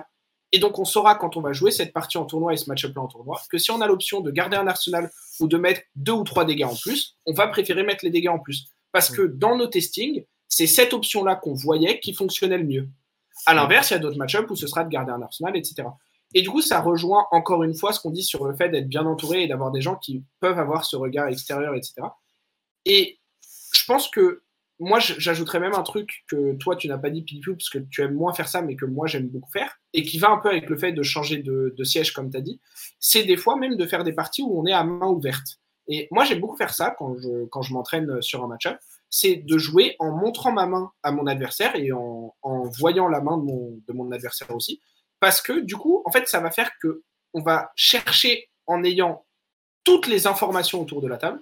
Et donc, on saura quand on va jouer cette partie en tournoi et ce match-up-là en tournoi que si on a l'option de garder un arsenal ou de mettre deux ou trois dégâts en plus, on va préférer mettre les dégâts en plus. Parce que dans nos testings, c'est cette option-là qu'on voyait qui fonctionnait le mieux. À l'inverse, il y a d'autres match-ups où ce sera de garder un arsenal, etc. Et du coup, ça rejoint encore une fois ce qu'on dit sur le fait d'être bien entouré et d'avoir des gens qui peuvent avoir ce regard extérieur, etc. Et je pense que moi, j'ajouterais même un truc que toi, tu n'as pas dit, Pipiou, parce que tu aimes moins faire ça, mais que moi, j'aime beaucoup faire, et qui va un peu avec le fait de changer de, siège, comme tu as dit, c'est des fois même de faire des parties où on est à main ouverte. Et moi, j'aime beaucoup faire ça quand je, quand je m'entraîne sur un match-up, c'est de jouer en montrant ma main à mon adversaire et en, voyant la main de mon, de mon adversaire aussi. Parce que du coup, en fait, ça va faire que on va chercher en ayant toutes les informations autour de la table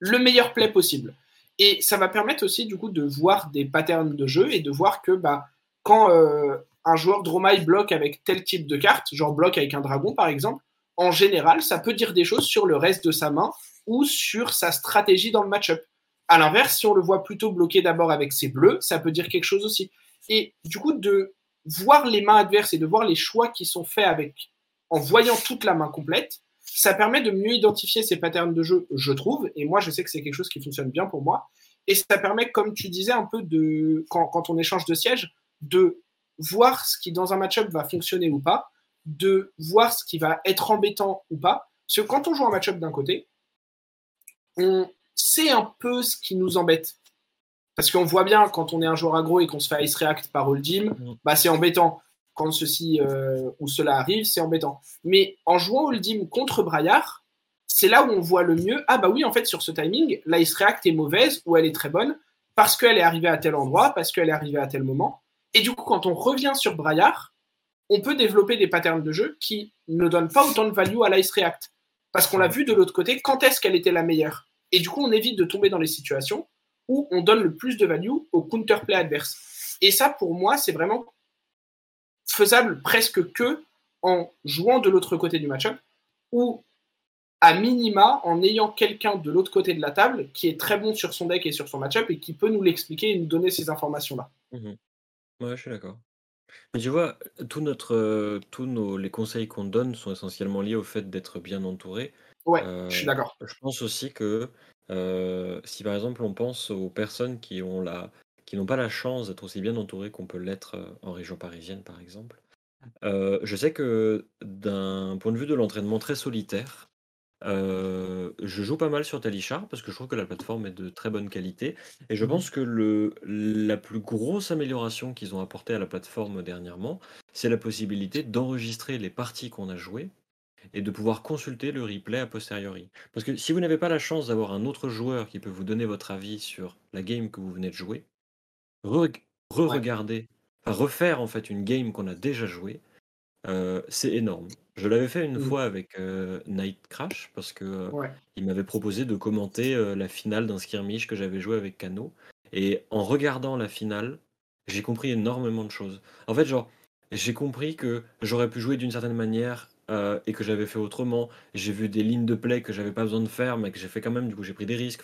le meilleur play possible. Et ça va permettre aussi du coup de voir des patterns de jeu et de voir que bah, quand euh, un joueur Dromai bloque avec tel type de carte, genre bloque avec un dragon par exemple, en général, ça peut dire des choses sur le reste de sa main ou sur sa stratégie dans le match-up. À l'inverse, si on le voit plutôt bloqué d'abord avec ses bleus, ça peut dire quelque chose aussi. Et du coup, de voir les mains adverses et de voir les choix qui sont faits avec, en voyant toute la main complète, ça permet de mieux identifier ces patterns de jeu, je trouve. Et moi, je sais que c'est quelque chose qui fonctionne bien pour moi. Et ça permet, comme tu disais, un peu de, quand, on échange de siège, de voir ce qui dans un match-up va fonctionner ou pas, de voir ce qui va être embêtant ou pas. Parce que quand on joue un match-up d'un côté, on sait un peu ce qui nous embête. Parce qu'on voit bien quand on est un joueur aggro et qu'on se fait ice react par Holdim, mm. bah c'est embêtant quand ceci euh, ou cela arrive, c'est embêtant. Mais en jouant Holdim contre Braillard, c'est là où on voit le mieux. Ah bah oui, en fait, sur ce timing, la React est mauvaise ou elle est très bonne parce qu'elle est arrivée à tel endroit, parce qu'elle est arrivée à tel moment. Et du coup, quand on revient sur Braillard, on peut développer des patterns de jeu qui ne donnent pas autant de value à l'Ice React. Parce qu'on l'a vu de l'autre côté, quand est-ce qu'elle était la meilleure? Et du coup, on évite de tomber dans les situations où on donne le plus de value au counterplay adverse. Et ça, pour moi, c'est vraiment faisable presque que en jouant de l'autre côté du match-up ou à minima en ayant quelqu'un de l'autre côté de la table qui est très bon sur son deck et sur son match-up et qui peut nous l'expliquer et nous donner ces informations-là. Mmh ouais, je suis d'accord. Mais tu vois, tout notre, tous nos, les conseils qu'on donne sont essentiellement liés au fait d'être bien entouré. Ouais, je suis d'accord. Je pense aussi que si par exemple on pense aux personnes qui ont la, qui n'ont pas la chance d'être aussi bien entourés qu'on peut l'être en région parisienne, par exemple. je sais que d'un point de vue de l'entraînement très solitaire, je joue pas mal sur Talichar parce que je trouve que la plateforme est de très bonne qualité et je mmh pense que le, la plus grosse amélioration qu'ils ont apportée à la plateforme dernièrement, c'est la possibilité d'enregistrer les parties qu'on a jouées et de pouvoir consulter le replay a posteriori. Parce que si vous n'avez pas la chance d'avoir un autre joueur qui peut vous donner votre avis sur la game que vous venez de jouer, re-regarder, refaire en fait une game qu'on a déjà jouée, euh, c'est énorme. Je l'avais fait une mmh. fois avec euh, Night Crash parce que euh, il m'avait proposé de commenter la finale d'un skirmish que j'avais joué avec Kano. Et en regardant la finale, j'ai compris énormément de choses. En fait, genre, j'ai compris que j'aurais pu jouer d'une certaine manière et que j'avais fait autrement. J'ai vu des lignes de play que j'avais pas besoin de faire, mais que j'ai fait quand même. Du coup, j'ai pris des risques.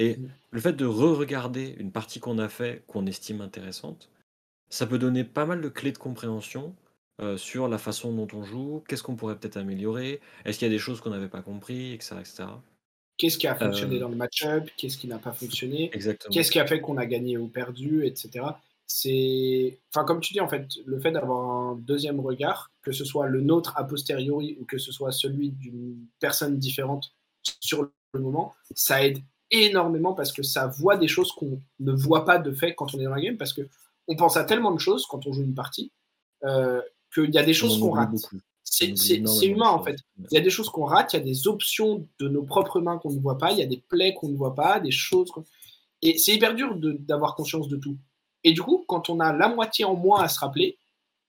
Et mmh. le fait de re-regarder une partie qu'on a fait, qu'on estime intéressante, ça peut donner pas mal de clés de compréhension euh, sur la façon dont on joue, qu'est-ce qu'on pourrait peut-être améliorer, est-ce qu'il y a des choses qu'on n'avait pas compris, etc. etc. Qu'est-ce qui a fonctionné euh, dans le match-up, qu'est-ce qui n'a pas fonctionné, qu'est-ce qui a fait qu'on a gagné ou perdu, etc. C'est, enfin comme tu dis en fait, le fait d'avoir un deuxième regard, que ce soit le nôtre a posteriori ou que ce soit celui d'une personne différente sur le moment, ça aide énormément parce que ça voit des choses qu'on ne voit pas de fait quand on est dans la game parce que on pense à tellement de choses quand on joue une partie euh, qu'il y a des choses qu'on rate. C'est humain en fait. Il y a des choses qu'on rate, il y a des options de nos propres mains qu'on ne voit pas, il y a des plaies qu'on ne voit pas, des choses. Et c'est hyper dur d'avoir conscience de tout. Et du coup, quand on a la moitié en moins à se rappeler,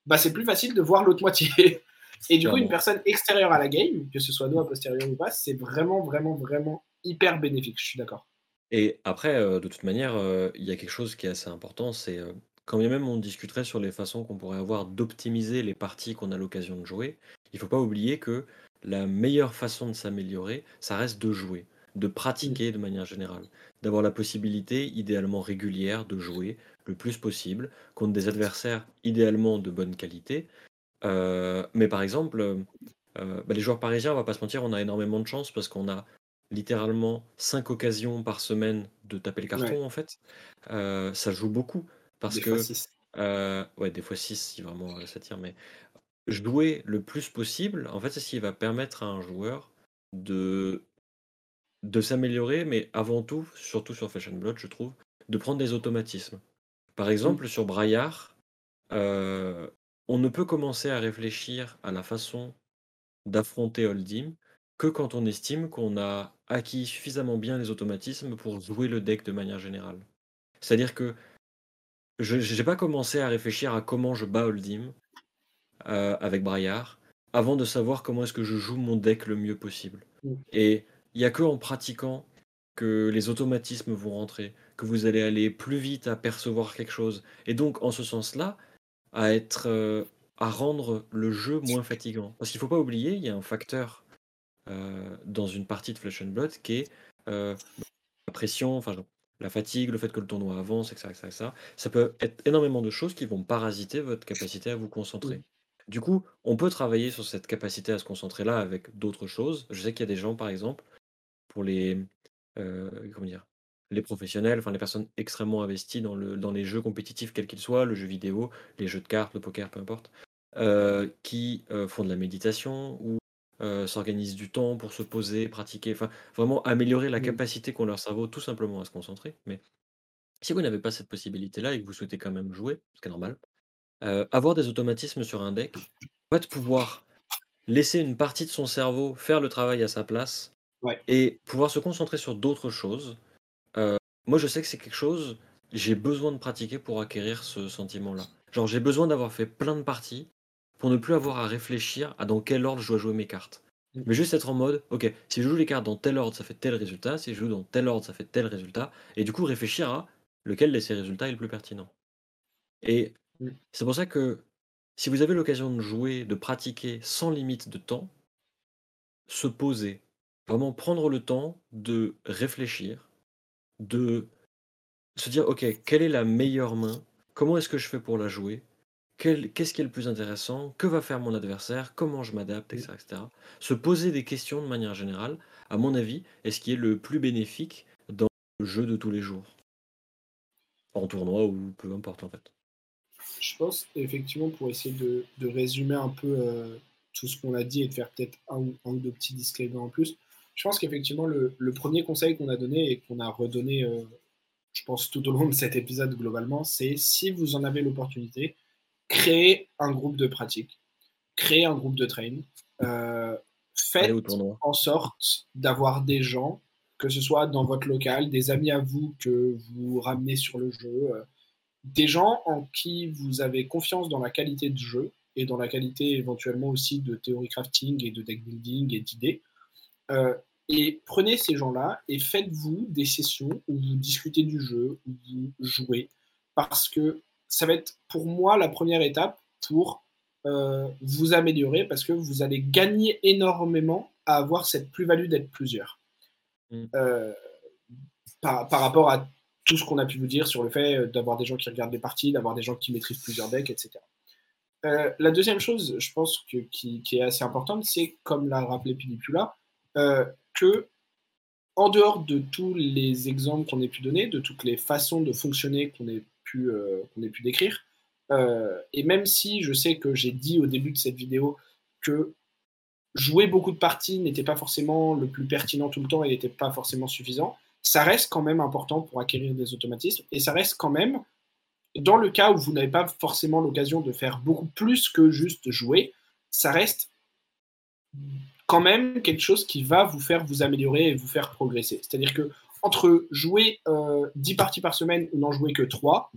bah, c'est plus facile de voir l'autre moitié. Et du coup, une personne extérieure à la game, que ce soit nous a posteriori ou pas, c'est vraiment, vraiment, vraiment hyper bénéfique. Je suis d'accord. Et après, euh, de toute manière, euh, il y a quelque chose qui est assez important, c'est euh, quand bien même on discuterait sur les façons qu'on pourrait avoir d'optimiser les parties qu'on a l'occasion de jouer, il ne faut pas oublier que la meilleure façon de s'améliorer, ça reste de jouer, de pratiquer de manière générale, d'avoir la possibilité idéalement régulière de jouer le plus possible contre des adversaires idéalement de bonne qualité. mais par exemple, bah, les joueurs parisiens, on va pas se mentir, on a énormément de chance parce qu'on a littéralement 5 occasions par semaine de taper le carton, en fait. ça joue beaucoup. Parce des que. Fois ouais, des fois 6 si vraiment ça tire, mais jouer le plus possible, en fait, c'est ce qui va permettre à un joueur de, de s'améliorer, mais avant tout, surtout sur Fashion Blood, je trouve, de prendre des automatismes. Par mmh. exemple, sur Braillard, on ne peut commencer à réfléchir à la façon d'affronter Holdim que quand on estime qu'on a acquis suffisamment bien les automatismes pour jouer le deck de manière générale. C'est-à-dire que je n'ai pas commencé à réfléchir à comment je bats Holdim euh, avec Braillard avant de savoir comment est-ce que je joue mon deck le mieux possible. Mm. Et il n'y a que en pratiquant que les automatismes vont rentrer, que vous allez aller plus vite à percevoir quelque chose. Et donc, en ce sens-là, à être, euh, à rendre le jeu moins fatigant. Parce qu'il ne faut pas oublier, il y a un facteur dans une partie de Flesh and Blood qui est euh, la pression, enfin la fatigue, le fait que le tournoi avance, etc., etc., Ça peut être énormément de choses qui vont parasiter votre capacité à vous concentrer. Du coup, on peut travailler sur cette capacité à se concentrer là avec d'autres choses. Je sais qu'il y a des gens, par exemple, pour les, euh, comment dire, les professionnels, enfin les personnes extrêmement investies dans, le, dans les jeux compétitifs, quels qu'ils soient, le jeu vidéo, les jeux de cartes, le poker, peu importe, qui font de la méditation ou euh, s'organisent du temps pour se poser, pratiquer, enfin vraiment améliorer la mmh. capacité qu'ont leur cerveau tout simplement à se concentrer. Mais si vous n'avez pas cette possibilité-là et que vous souhaitez quand même jouer, ce qui est normal, euh, avoir des automatismes sur un deck, va pouvoir laisser une partie de son cerveau faire le travail à sa place et pouvoir se concentrer sur d'autres choses. Euh, moi, je sais que c'est quelque chose, j'ai besoin de pratiquer pour acquérir ce sentiment-là. Genre, j'ai besoin d'avoir fait plein de parties pour ne plus avoir à réfléchir à dans quel ordre je dois jouer mes cartes. Mm. Mais juste être en mode, ok, si je joue les cartes dans tel ordre, ça fait tel résultat, si je joue dans tel ordre, ça fait tel résultat, et du coup réfléchir à lequel de ces résultats est le plus pertinent. Et mm. c'est pour ça que si vous avez l'occasion de jouer, de pratiquer sans limite de temps, se poser, vraiment prendre le temps de réfléchir, de se dire, ok, quelle est la meilleure main, comment est-ce que je fais pour la jouer, qu'est-ce qui est le plus intéressant, que va faire mon adversaire, comment je m'adapte, etc., Se poser des questions de manière générale, à mon avis, est ce qui est le plus bénéfique dans le jeu de tous les jours? En tournoi ou peu importe en fait. Je pense effectivement pour essayer de, résumer un peu euh, tout ce qu'on a dit et de faire peut-être un, ou deux petits disclaimers en plus, je pense qu'effectivement le, premier conseil qu'on a donné et qu'on a redonné, euh, je pense tout au long de cet épisode globalement, c'est si vous en avez l'opportunité, créer un groupe de pratique, créer un groupe de train, euh, faites en sorte d'avoir des gens, que ce soit dans votre local, des amis à vous que vous ramenez sur le jeu, euh, des gens en qui vous avez confiance dans la qualité de jeu et dans la qualité éventuellement aussi de théorie crafting et de deck building et d'idées. Euh, et prenez ces gens-là et faites-vous des sessions où vous discutez du jeu, où vous jouez, parce que ça va être pour moi la première étape pour euh, vous améliorer parce que vous allez gagner énormément à avoir cette plus-value d'être plusieurs. Mm. Euh, par, rapport à tout ce qu'on a pu vous dire sur le fait d'avoir des gens qui regardent des parties, d'avoir des gens qui maîtrisent plusieurs decks, etc. Euh, la deuxième chose, je pense, que, qui, est assez importante, c'est, comme l'a rappelé Pilipula, que en dehors de tous les exemples qu'on ait pu donner, de toutes les façons de fonctionner qu'on ait euh, qu'on ait pu décrire. Euh, et même si je sais que j'ai dit au début de cette vidéo que jouer beaucoup de parties n'était pas forcément le plus pertinent tout le temps et n'était pas forcément suffisant, ça reste quand même important pour acquérir des automatismes et ça reste quand même dans le cas où vous n'avez pas forcément l'occasion de faire beaucoup plus que juste jouer, ça reste quand même quelque chose qui va vous faire vous améliorer et vous faire progresser. C'est-à-dire que entre jouer 10 parties par semaine ou n'en jouer que 3,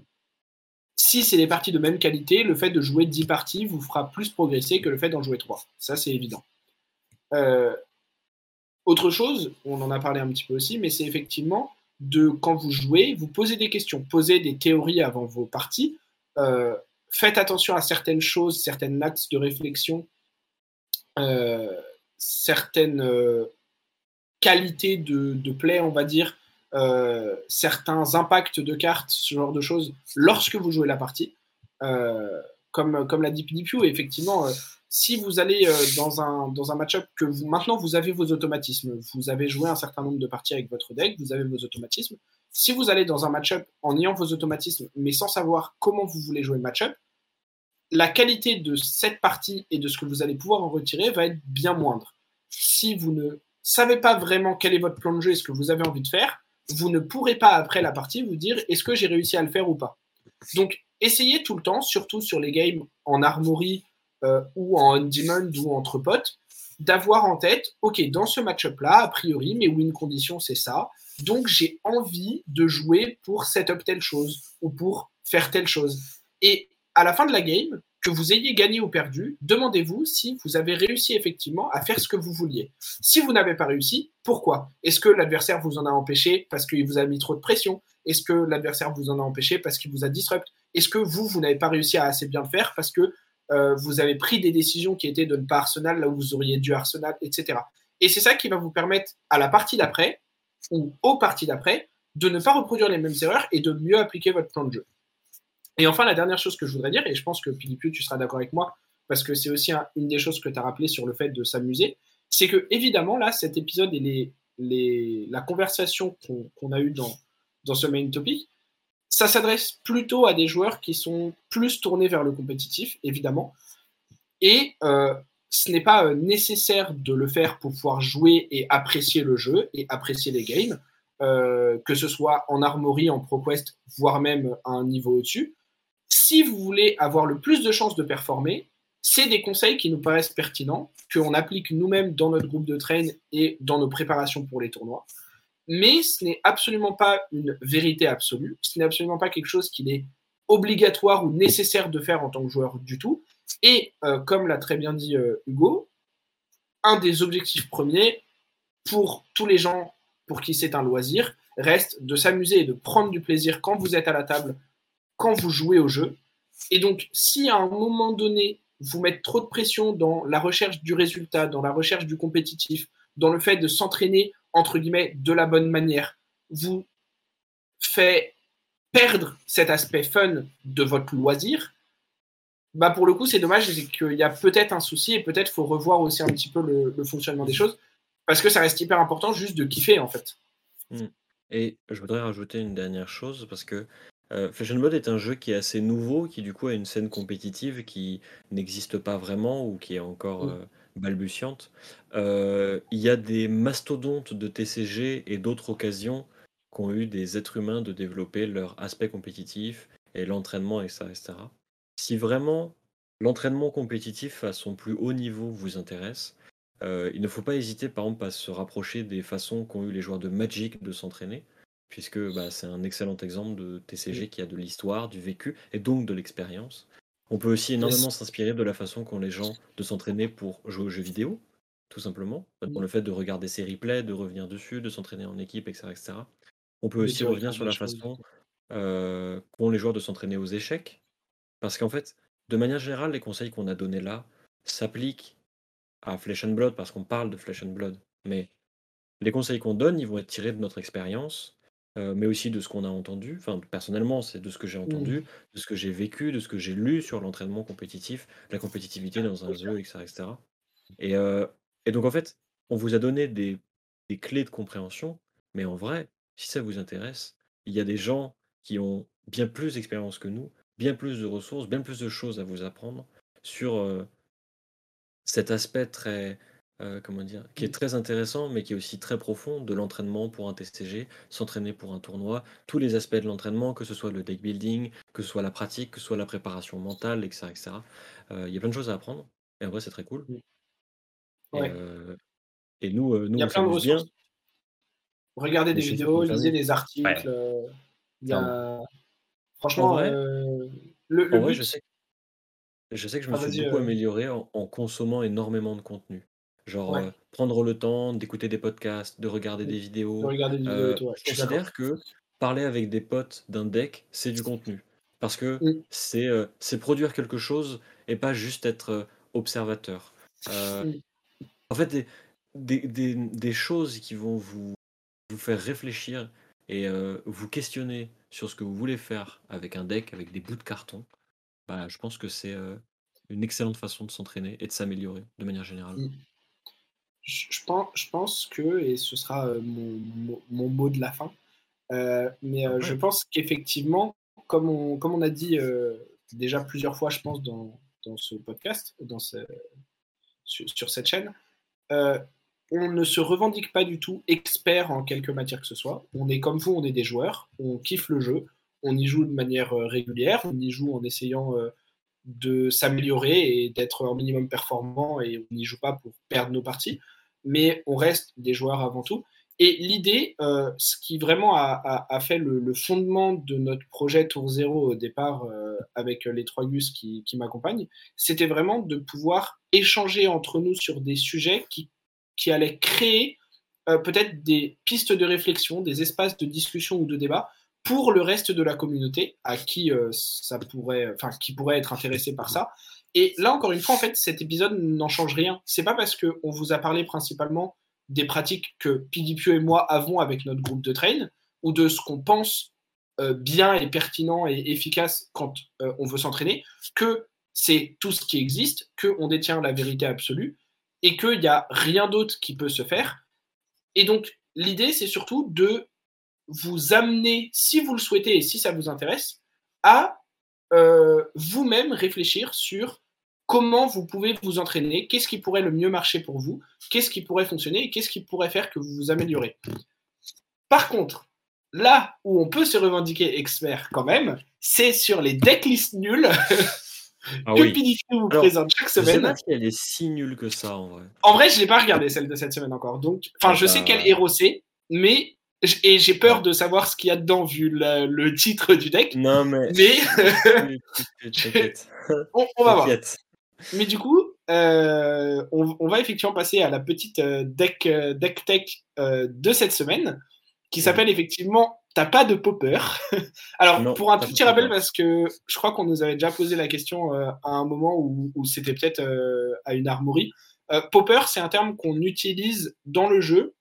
si c'est des parties de même qualité, le fait de jouer 10 parties vous fera plus progresser que le fait d'en jouer 3. Ça, c'est évident. Euh, autre chose, on en a parlé un petit peu aussi, mais c'est effectivement de quand vous jouez, vous posez des questions, posez des théories avant vos parties, euh, faites attention à certaines choses, certains axes de réflexion, euh, certaines qualités de, de play, on va dire, euh, certains impacts de cartes, ce genre de choses, lorsque vous jouez la partie. Euh, comme, comme l'a dit Pidipiu, effectivement, euh, si vous allez dans un, dans un match-up que vous, maintenant vous avez vos automatismes, vous avez joué un certain nombre de parties avec votre deck, vous avez vos automatismes. Si vous allez dans un match-up en ayant vos automatismes, mais sans savoir comment vous voulez jouer le match-up, la qualité de cette partie et de ce que vous allez pouvoir en retirer va être bien moindre. Si vous ne savez pas vraiment quel est votre plan de jeu et ce que vous avez envie de faire, vous ne pourrez pas après la partie vous dire est-ce que j'ai réussi à le faire ou pas. Donc essayez tout le temps, surtout sur les games en armory euh, ou en on-demand ou entre potes, d'avoir en tête, ok, dans ce match-up-là, a priori, mes win conditions, c'est ça. Donc j'ai envie de jouer pour setup telle chose ou pour faire telle chose. Et à la fin de la game, que vous ayez gagné ou perdu, demandez-vous si vous avez réussi effectivement à faire ce que vous vouliez. Si vous n'avez pas réussi, pourquoi? Est-ce que l'adversaire vous en a empêché parce qu'il vous a mis trop de pression? Est-ce que l'adversaire vous en a empêché parce qu'il vous a disrupt? Est-ce que vous, vous n'avez pas réussi à assez bien le faire parce que euh, vous avez pris des décisions qui étaient de ne pas Arsenal là où vous auriez dû Arsenal, etc. Et c'est ça qui va vous permettre à la partie d'après ou aux parties d'après de ne pas reproduire les mêmes erreurs et de mieux appliquer votre plan de jeu. Et enfin, la dernière chose que je voudrais dire, et je pense que Philippe, tu seras d'accord avec moi, parce que c'est aussi une des choses que tu as rappelé sur le fait de s'amuser, c'est que évidemment, là, cet épisode et les, la conversation qu'on a eue dans, dans ce main topic, ça s'adresse plutôt à des joueurs qui sont plus tournés vers le compétitif, évidemment. Et euh, ce n'est pas euh, nécessaire de le faire pour pouvoir jouer et apprécier le jeu et apprécier les games, euh, que ce soit en armory, en ProQuest, voire même à un niveau au-dessus si vous voulez avoir le plus de chances de performer, c'est des conseils qui nous paraissent pertinents, qu'on applique nous-mêmes dans notre groupe de train et dans nos préparations pour les tournois. Mais ce n'est absolument pas une vérité absolue, ce n'est absolument pas quelque chose qui est obligatoire ou nécessaire de faire en tant que joueur du tout. Et euh, comme l'a très bien dit euh, Hugo, un des objectifs premiers pour tous les gens pour qui c'est un loisir reste de s'amuser et de prendre du plaisir quand vous êtes à la table quand vous jouez au jeu. Et donc, si à un moment donné, vous mettez trop de pression dans la recherche du résultat, dans la recherche du compétitif, dans le fait de s'entraîner, entre guillemets, de la bonne manière, vous fait perdre cet aspect fun de votre loisir, bah pour le coup, c'est dommage, c'est qu'il y a peut-être un souci et peut-être faut revoir aussi un petit peu le, fonctionnement des choses, parce que ça reste hyper important juste de kiffer, en fait. Mmh. Et je voudrais rajouter une dernière chose, parce que euh, Fashion Mode est un jeu qui est assez nouveau, qui du coup a une scène compétitive qui n'existe pas vraiment ou qui est encore euh, balbutiante. Euh, il y a des mastodontes de TCG et d'autres occasions qui ont eu des êtres humains de développer leur aspect compétitif et l'entraînement, etc., etc. Si vraiment l'entraînement compétitif à son plus haut niveau vous intéresse, il ne faut pas hésiter par exemple à se rapprocher des façons qu'ont eu les joueurs de Magic de s'entraîner puisque bah, c'est un excellent exemple de TCG qui a de l'histoire, du vécu et donc de l'expérience. On peut aussi énormément s'inspirer de la façon qu'ont les gens de s'entraîner pour jouer aux jeux vidéo, tout simplement. Pour le fait de regarder ses replays, de revenir dessus, de s'entraîner en équipe, etc. etc. On peut aussi revenir sur la façon euh, qu'ont les joueurs de s'entraîner aux échecs. Parce qu'en fait, de manière générale, les conseils qu'on a donnés là s'appliquent à Flesh and Blood parce qu'on parle de Flesh and Blood. Mais les conseils qu'on donne, ils vont être tirés de notre expérience euh, mais aussi de ce qu'on a entendu. Enfin, personnellement, c'est de ce que j'ai mmh. entendu, de ce que j'ai vécu, de ce que j'ai lu sur l'entraînement compétitif, la compétitivité dans un jeu, etc. Et, euh, et donc, en fait, on vous a donné des, des clés de compréhension, mais en vrai, si ça vous intéresse, il y a des gens qui ont bien plus d'expérience que nous, bien plus de ressources, bien plus de choses à vous apprendre sur euh, cet aspect très euh, comment dire, qui est très intéressant, mais qui est aussi très profond, de l'entraînement pour un TCG, s'entraîner pour un tournoi, tous les aspects de l'entraînement, que ce soit le deck building, que ce soit la pratique, que ce soit la préparation mentale, etc. etc. Euh, Il y a plein de choses à apprendre, et en vrai, c'est très cool. Et, euh, et nous, nous Il y a on plein de bien. ressources. Regardez des vidéos, lisez des articles. Ouais. il y a... En Franchement, vrai, le, le en vrai, but. je sais, je sais que je me Ah, suis beaucoup amélioré en, en consommant énormément de contenu. Genre Ouais, euh, prendre le temps d'écouter des podcasts, de regarder des de vidéos. regarder des vidéos et Euh, tout, ouais, je considère que parler avec des potes d'un deck, c'est du contenu. Parce que Mm, c'est euh, produire quelque chose et pas juste être euh, observateur. Mm, en fait, des, des, des- des choses qui vont vous, vous faire réfléchir et vous questionner sur ce que vous voulez faire avec un deck, avec des bouts de carton, bah, je pense que c'est une excellente façon de s'entraîner et de s'améliorer de manière générale. mm. Je, pense, je pense que, et ce sera euh, mon, mon- mon mot de la fin, euh, mais euh, je pense qu'effectivement, comme on, comme on a dit euh, déjà plusieurs fois, je pense, dans, dans ce podcast, dans ce, sur, sur cette chaîne, on ne se revendique pas du tout expert en quelque matière que ce soit. On est comme vous, on est des joueurs, on kiffe le jeu, on y joue de manière régulière, on y joue en essayant de s'améliorer et d'être un minimum performant et on n'y joue pas pour perdre nos parties, mais on reste des joueurs avant tout. Et l'idée, euh, ce qui vraiment a, fait le, fondement de notre projet Tour Zéro au départ euh, avec les trois gus qui, qui m'accompagnent, c'était vraiment de pouvoir échanger entre nous sur des sujets qui, qui allaient créer euh, peut-être des pistes de réflexion, des espaces de discussion ou de débat pour le reste de la communauté à qui euh, ça pourrait, enfin qui pourrait être intéressé par ça. Et là encore une fois, en fait, cet épisode n'en change rien. C'est pas parce que on vous a parlé principalement des pratiques que PDPU et moi avons avec notre groupe de train ou de ce qu'on pense euh, bien et pertinent et efficace quand euh, on veut s'entraîner que c'est tout ce qui existe, qu'on détient la vérité absolue et qu'il n'y a rien d'autre qui peut se faire. Et donc, l'idée, c'est surtout de vous amener, si vous le souhaitez et si ça vous intéresse, à euh, vous-même réfléchir sur comment vous pouvez vous entraîner, qu'est-ce qui pourrait le mieux marcher pour vous, qu'est-ce qui pourrait fonctionner et qu'est-ce qui pourrait faire que vous vous améliorez. Par contre, là où on peut se revendiquer expert quand même, c'est sur les decklists nuls Ah que oui. PDQ vous Alors, présente chaque Je sais semaine. pas si elle est si nulle que ça en vrai. En vrai, je l'ai pas regardé celle de cette semaine encore. Donc, enfin, Ah je sais bah. quel héros c'est, mais et j'ai peur de savoir ce qu'il y a dedans vu le, le titre du deck. Non mais Mais on, on va voir. Mais du coup, euh, on, on va effectivement passer à la petite euh, deck, euh, deck tech euh, de cette semaine, qui s'appelle effectivement T'as pas de popper. Alors, Non, pour un petit rappel, parce que je crois qu'on nous avait déjà posé la question euh, à un moment où, où c'était peut-être à une armory. Euh, popper, c'est un terme qu'on utilise dans le jeu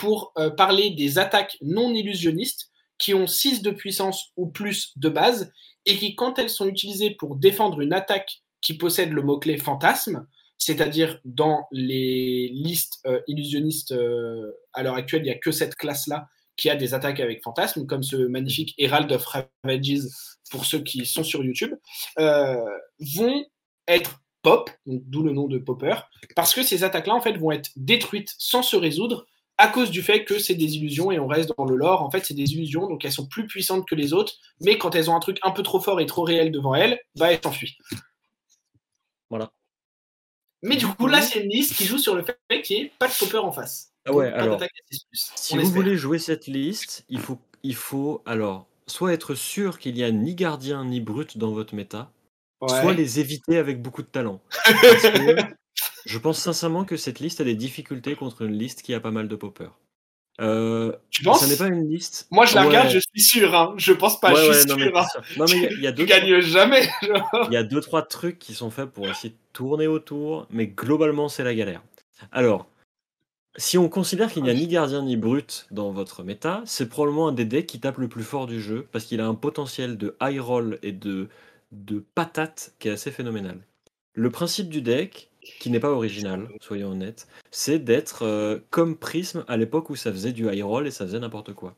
pour euh, parler des attaques non illusionnistes qui ont 6 de puissance ou plus de base et qui, quand elles sont utilisées pour défendre une attaque qui possède le mot-clé fantasme, c'est-à-dire dans les listes euh, illusionnistes euh, à l'heure actuelle, il n'y a que cette classe-là qui a des attaques avec fantasme, comme ce magnifique Herald of Ravages pour ceux qui sont sur YouTube, vont être pop, d'où le nom de popper, parce que ces attaques-là en fait vont être détruites sans se résoudre à cause du fait que c'est des illusions et on reste dans le lore. En fait, c'est des illusions, donc elles sont plus puissantes que les autres, mais quand elles ont un truc un peu trop fort et trop réel devant elles, bah elles s'enfuient. Voilà. Mais du coup, là, c'est une liste qui joue sur le fait qu'il n'y ait pas de popper en face. Ah ouais, Donc, alors, d'attaque à 6+. Si On vous espère. voulez jouer cette liste, il faut, il faut alors soit être sûr qu'il n'y a ni gardien ni brut dans votre méta, soit les éviter avec beaucoup de talent. Parce que je pense sincèrement que cette liste a des difficultés contre une liste qui a pas mal de poppers. Euh, Tu penses ça n'est pas une liste? Moi, je la Ouais. regarde, je suis sûr. Hein. Je pense pas, Ouais, je ouais, suis non, mais sûr. c'est sûr. Non, mais il y a- il y, a Tu trois- gagnes jamais. il y a deux, trois trucs qui sont faits pour essayer de tourner autour, mais globalement, c'est la galère. Alors, si on considère qu'il n'y a ni gardien ni brut dans votre méta, c'est probablement un des decks qui tape le plus fort du jeu, parce qu'il a un potentiel de high roll et de, de patate qui est assez phénoménal. Le principe du deck, qui n'est pas original, soyons honnêtes, c'est d'être euh, comme Prism à l'époque où ça faisait du high roll et ça faisait n'importe quoi.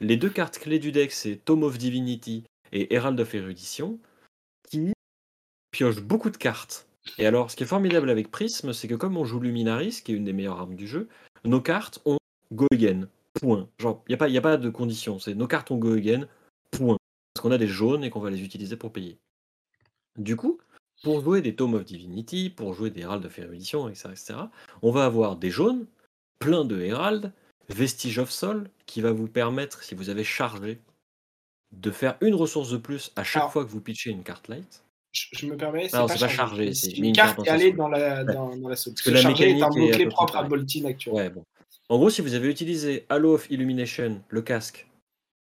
Les deux cartes clés du deck, c'est Tome of Divinity et Herald of Erudition, qui piochent beaucoup de cartes Et alors, ce qui est formidable avec Prism, c'est que comme on joue Luminaris, qui est une des meilleures armes du jeu, nos cartes ont go. Point. Genre, il n'y a, pas- y a pas de condition. C'est nos cartes ont go. Point. Parce qu'on a des jaunes et qu'on va les utiliser pour payer. Du coup, pour jouer des Tome of Divinity, pour jouer des Herald of Erudition, etc., etc., on va avoir des jaunes, plein de Herald, Vestige of Sol, qui va vous permettre, si vous avez chargé, de faire une ressource de plus à chaque Alors- fois que vous pitchez une carte light. Je, je me permets, c'est pas, c'est pas chargé. C'est une carte qui dans soupe. dans la, Ouais. dans, la soupe. Parce que la est un mécanique est à mot-clé propre à. Boltin actuel. Ouais, bon. En gros, si vous avez utilisé Halo of Illumination, le casque,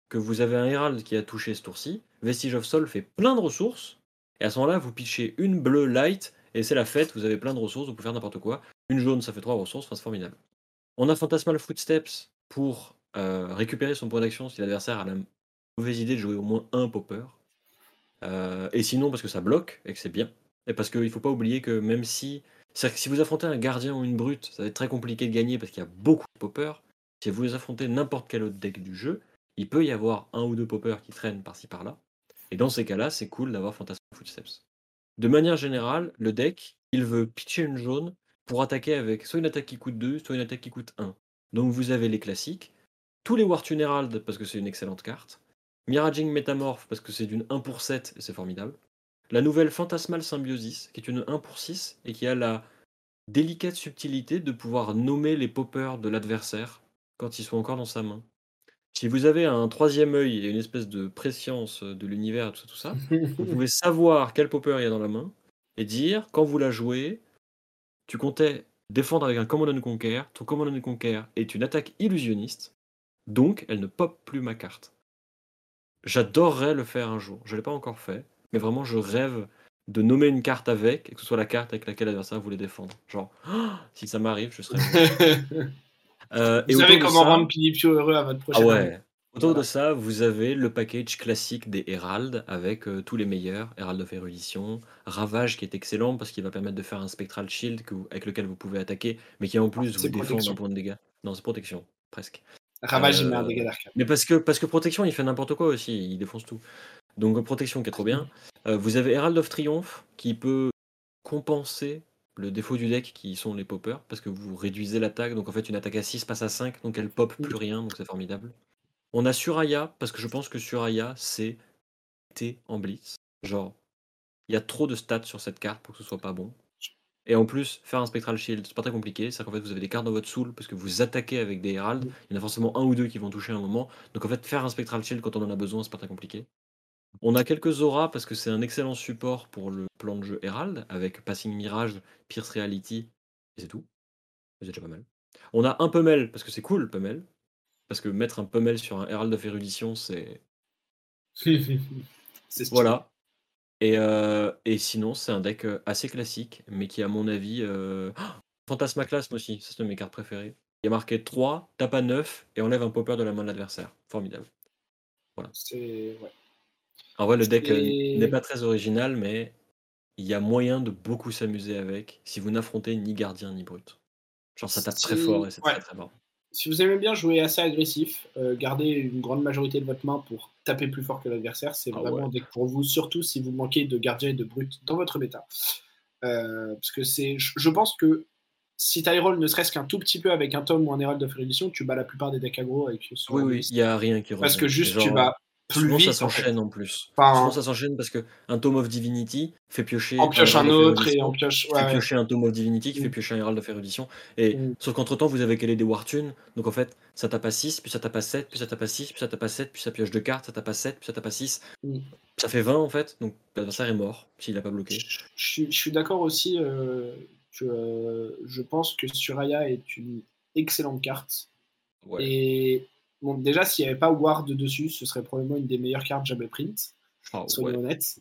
que vous avez un Herald qui a touché ce tour-ci, Vestige of Sol fait plein de ressources, et à ce moment-là, vous pitchez une bleue light, et c'est la fête, vous avez plein de ressources, vous pouvez faire n'importe quoi. Une jaune, ça fait trois ressources, c'est formidable. On a Phantasmal Footsteps pour euh, récupérer son point d'action si l'adversaire a la mauvaise idée de jouer au moins un popper. Euh, et sinon, parce que ça bloque, et que c'est bien. Et parce qu'il ne faut pas oublier que même si que si vous affrontez un gardien ou une brute, ça va être très compliqué de gagner parce qu'il y a beaucoup de poppers. Si vous affrontez n'importe quel autre deck du jeu, il peut y avoir un ou deux poppers qui traînent par-ci par-là. Et dans ces cas-là, c'est cool d'avoir Phantasmal Footsteps. De manière générale, le deck, il veut pitcher une jaune pour attaquer avec soit une attaque qui coûte 2, soit une attaque qui coûte 1. Donc vous avez les classiques, tous les Wartune Herald parce que c'est une excellente carte, Miraging Metamorph parce que c'est d'une 1 pour 7 et c'est formidable, la nouvelle Phantasmal Symbiosis qui est une 1 pour 6 et qui a la délicate subtilité de pouvoir nommer les poppers de l'adversaire quand ils sont encore dans sa main. Si vous avez un troisième œil et une espèce de préscience de l'univers, tout ça, tout ça, vous pouvez savoir quel popper il y a dans la main et dire, quand vous la jouez, tu comptais défendre avec un Command and Conquer, ton Command and Conquer est une attaque illusionniste, donc elle ne pop plus ma carte. J'adorerais le faire un jour, je ne l'ai pas encore fait, mais vraiment je rêve de nommer une carte avec, et que ce soit la carte avec laquelle l'adversaire voulait défendre. Genre, si ça m'arrive, je serais... Euh, et Vous autour savez comment ça- rendre Pinipio heureux à votre Ah prochaine ouais. Autour Voilà. de ça, vous avez le package classique des Herald avec euh, tous les meilleurs, Herald of Erudition, Ravage qui est excellent parce qu'il va permettre de faire un Spectral Shield que vous- avec lequel vous pouvez attaquer, mais qui en plus c'est vous défend d'un point de dégâts. Non, c'est protection, presque. Ravage, il met un Euh, dégât d'arcade. Mais parce que, parce que protection, il fait n'importe quoi aussi, il défonce tout. Donc euh, protection qui est trop bien. Euh, vous avez Herald of Triomphe qui peut compenser le défaut du deck qui sont les poppers, parce que vous réduisez l'attaque, donc en fait une attaque à 6 passe à 5, donc elle pop plus rien, donc c'est formidable. On a Suraya, parce que je pense que Suraya c'est T en blitz. Genre, il y a trop de stats sur cette carte pour que ce soit pas bon. Et en plus, faire un Spectral Shield, c'est pas très compliqué. C'est qu'en fait, vous avez des cartes dans votre soul parce que vous attaquez avec des Herald. Il y en a forcément un ou deux qui vont toucher à un moment. Donc en fait, faire un Spectral Shield quand on en a besoin, c'est pas très compliqué. On a quelques auras parce que c'est un excellent support pour le plan de jeu Herald avec Passing Mirage, Pierce Reality, et c'est tout. C'est déjà pas mal. On a un Pummel parce que c'est cool, Pummel. Parce que mettre un Pummel sur un Herald of Erudition, c'est. c'est. Voilà. Et, euh, et sinon, c'est un deck euh, assez classique, mais qui, à mon avis. Euh... Oh Fantasmaclasme aussi, ça, c'est une de mes cartes préférées. Il y a marqué 3, tape à 9 et enlève un popper de la main de l'adversaire. Formidable. C'est ouais. En vrai, le deck euh, Et- n'est pas très original, mais il y a moyen de beaucoup s'amuser avec si vous n'affrontez ni gardien ni brute. Genre, ça tape très fort et c'est ouais. très très bon. Si vous aimez bien jouer assez agressif, euh, garder une grande majorité de votre main pour taper plus fort que l'adversaire, c'est Ah vraiment ouais. un deck pour vous, surtout si vous manquez de gardien et de brut dans votre méta. Euh, parce que c'est, je pense que si tu roll ne serait-ce qu'un tout petit peu avec un tome ou un Herald of Erudition, tu bats la plupart des decks aggro avec ce Oui, de oui, il n'y a rien qui Parce revient. que juste Genre, tu bats plus souvent, vite. ça en fait. s'enchaîne en, plus. Enfin, souvent, ça s'enchaîne parce que un Tome of Divinity fait piocher. en pioche un of autre et en pioche. ouais, fait ouais. piocher un Tome of Divinity, qui Mm. fait piocher un Herald of Erudition. Et, Mm. Sauf qu'entre temps, vous avez calé des Wartunes. Donc en fait, ça tape à 6, puis ça tape à 7, puis ça tape à 6, puis ça tape à 7, puis ça pioche deux cartes, ça tape à 7, puis ça tape à 6. Mm. Ça fait 20 en fait. Donc l'adversaire est mort s'il n'a pas bloqué. Je, je suis d'accord aussi euh, que euh, je pense que Suraya est une excellente carte. Ouais. Et bon, déjà, s'il n'y avait pas Ward dessus, ce serait probablement une des meilleures cartes jamais print, Ah, soyons ouais. honnêtes.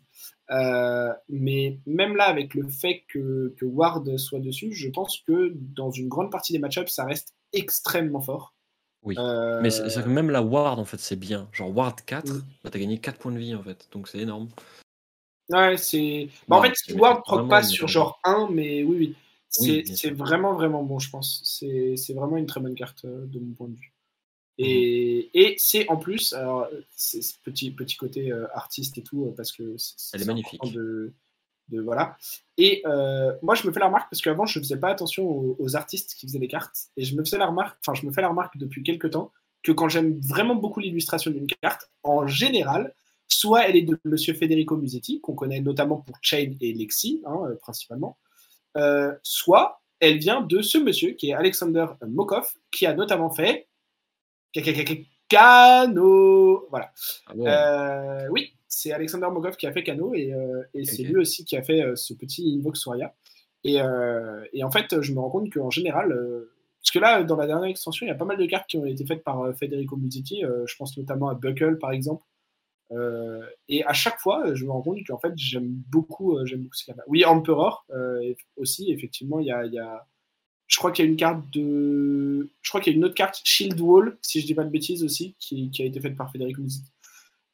Euh, mais même là, avec le fait que, que Ward soit dessus, je pense que dans une grande partie des match-ups, ça reste extrêmement fort. Oui. Euh, Mais c'est même la Ward en fait c'est bien. Genre Ward 4, Mm. bah, t'as gagné 4 points de vie en fait. Donc c'est énorme. Ouais, c'est. Bah, en fait, Ward proc pas sur genre 1, mais oui, oui. C'est Oui, vraiment, vraiment bon, je pense. C'est c'est vraiment une très bonne carte euh, de mon point de vue. Mhm. Et, et c'est en plus, alors, c'est ce petit, petit côté euh, artiste et tout, euh, parce que c'est Elle est c'est magnifique. De, de voilà. Et euh, moi, je me fais la remarque parce qu'avant, je ne faisais pas attention aux, artistes qui faisaient les cartes. Et je me faisais la remarque, enfin, je me fais la remarque depuis quelques temps que quand j'aime vraiment beaucoup l'illustration d'une carte, en général, soit elle est de Monsieur Federico Musetti, qu'on connaît notamment pour Chain et Lexi, hein, euh, principalement, soit elle vient de ce monsieur qui est Alexander Mokov, qui a notamment fait Cano. Voilà. Ah oui, c'est Alexander Mogov qui a fait Cano et, euh, c'est lui aussi qui a fait euh, ce petit Invox Soria. Euh, et, en fait, je me rends compte qu'en général, parce que là, dans la dernière extension, il y a pas mal de cartes qui ont été faites par Federico Musetti. je pense notamment à Buckle, par exemple. et à chaque fois, je me rends compte qu'en fait, j'aime beaucoup, j'aime beaucoup ce Oui, Emperor aussi, effectivement, il y a, je crois qu'il y a une carte de. Je crois qu'il y a une autre carte, Shield Wall, si je dis pas de bêtises aussi, qui, qui a été faite par Federico Musetti.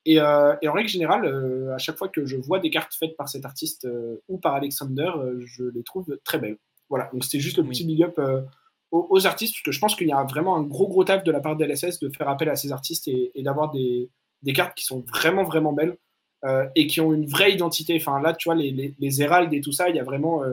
Euh, et, en règle générale, euh, à chaque fois que je vois des cartes faites par cet artiste euh, ou par Alexander, je les trouve très belles. Voilà, donc c'était juste le petit big up aux, artistes, parce que je pense qu'il y a vraiment un gros gros taf de la part de LSS de faire appel à ces artistes et, d'avoir des, des, cartes qui sont vraiment vraiment belles et qui ont une vraie identité. Enfin là, tu vois, les, les, les Héraldes et tout ça, il y a vraiment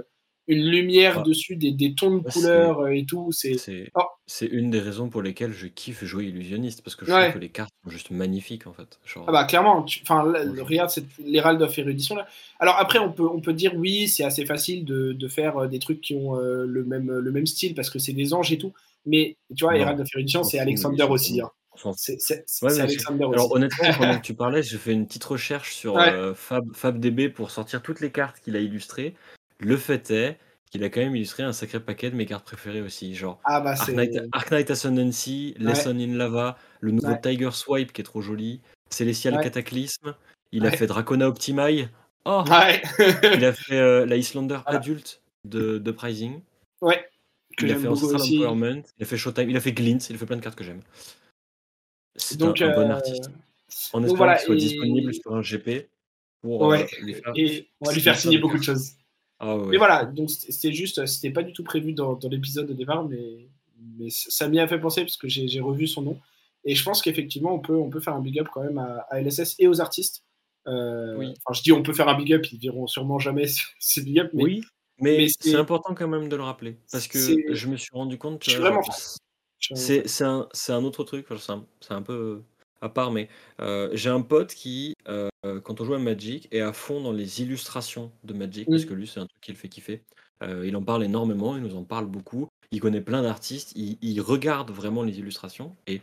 une lumière ah. dessus, des, des, tons de couleurs euh, et tout. C'est oh. c'est une des raisons pour lesquelles je kiffe jouer illusionniste parce que je trouve que les cartes sont juste magnifiques en fait. Genre... Ah bah clairement, enfin le, regarde l'Hérald of Erudition là. Alors après on peut on peut dire oui c'est assez facile de, de, faire euh, des trucs qui ont euh, le même le même style parce que c'est des anges et tout. Mais tu vois Herald of Erudition c'est Alexander aussi. Hein. C'est Alexander aussi. Alors honnêtement pendant que tu parlais je fais une petite recherche sur Fab, FabDB pour sortir toutes les cartes qu'il a illustrées. Le fait est qu'il a quand même illustré un sacré paquet de mes cartes préférées aussi, genre ah bah Knight, Ascendancy, Lesson in Lava, le nouveau Tiger Swipe qui est trop joli, Celestial Cataclysme, il a fait Dracona Optimi, oh il a fait euh, la Islander Adult de, de Pricing. Ouais. il a fait Ancestral Empowerment, il a fait Showtime, il a fait Glint, il a fait plein de cartes que j'aime. C'est un, bon euh, artiste. En espérant qu'il soit disponible sur un GP pour euh, faire, et on va lui faire signer beaucoup de choses. Ah mais voilà, donc c'était juste, c'était pas du tout prévu dans, l'épisode de départ, mais, mais ça m'y a fait penser parce que j'ai revu son nom. Et je pense qu'effectivement, on peut, on peut faire un big up quand même à, LSS et aux artistes. Euh, oui. Enfin, je dis on peut faire un big up, ils diront sûrement jamais ces big up. Mais, oui, mais, c'est important quand même de le rappeler. Parce que je me suis rendu compte que. C'est un, un, autre truc, c'est un, peu à part, mais euh, j'ai un pote qui, euh, quand on joue à Magic, est à fond dans les illustrations de Magic, parce que lui, c'est un truc qui le fait kiffer. Euh, il en parle énormément, il nous en parle beaucoup. Il connaît plein d'artistes, il, regarde vraiment les illustrations. Et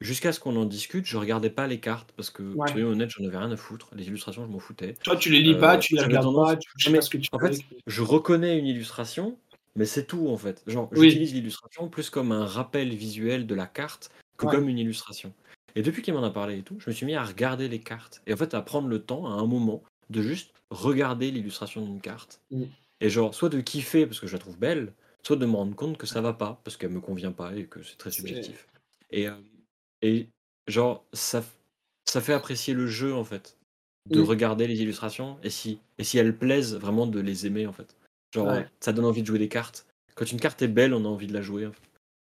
jusqu'à ce qu'on en discute, je regardais pas les cartes, parce que, soyons honnêtes, j'en avais rien à foutre. Les illustrations, je m'en foutais. Toi, tu les lis pas, tu les regardes pas, tu sais pas ce que tu En fait, je reconnais une illustration, mais c'est tout, en fait. Genre, j'utilise l'illustration plus comme un rappel visuel de la carte que comme une illustration. Et depuis qu'il m'en a parlé et tout, je me suis mis à regarder les cartes. Et en fait, à prendre le temps, à un moment, de juste regarder l'illustration d'une carte. Mm. Et genre, soit de kiffer parce que je la trouve belle, soit de me rendre compte que ça va pas parce qu'elle me convient pas et que c'est très subjectif. Et, euh, et genre, ça, ça fait apprécier le jeu en fait. De regarder les illustrations et si, et si elles plaisent, vraiment de les aimer en fait. Genre, ça donne envie de jouer des cartes. Quand une carte est belle, on a envie de la jouer.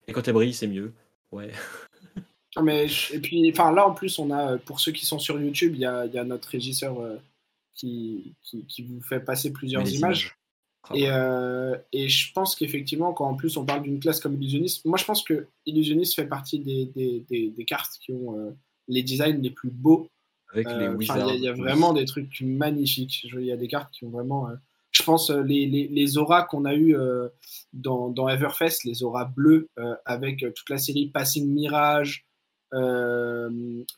Et quand elle brille, c'est mieux. Ouais. mais, et puis, enfin, là, en plus, on a, pour ceux qui sont sur YouTube, il y a, y a, notre régisseur euh, qui, qui, vous fait passer plusieurs images. Et, euh, et, je pense qu'effectivement, quand en plus on parle d'une classe comme Illusionist, moi je pense que Illusionist fait partie des, des, des, cartes qui ont euh, les designs les plus beaux. Avec les wizards. Il y, a vraiment des trucs magnifiques. Il y a des cartes qui ont vraiment. je pense les, les, les auras qu'on a eu dans, dans, Everfest, les auras bleues, avec toute la série Passing Mirage,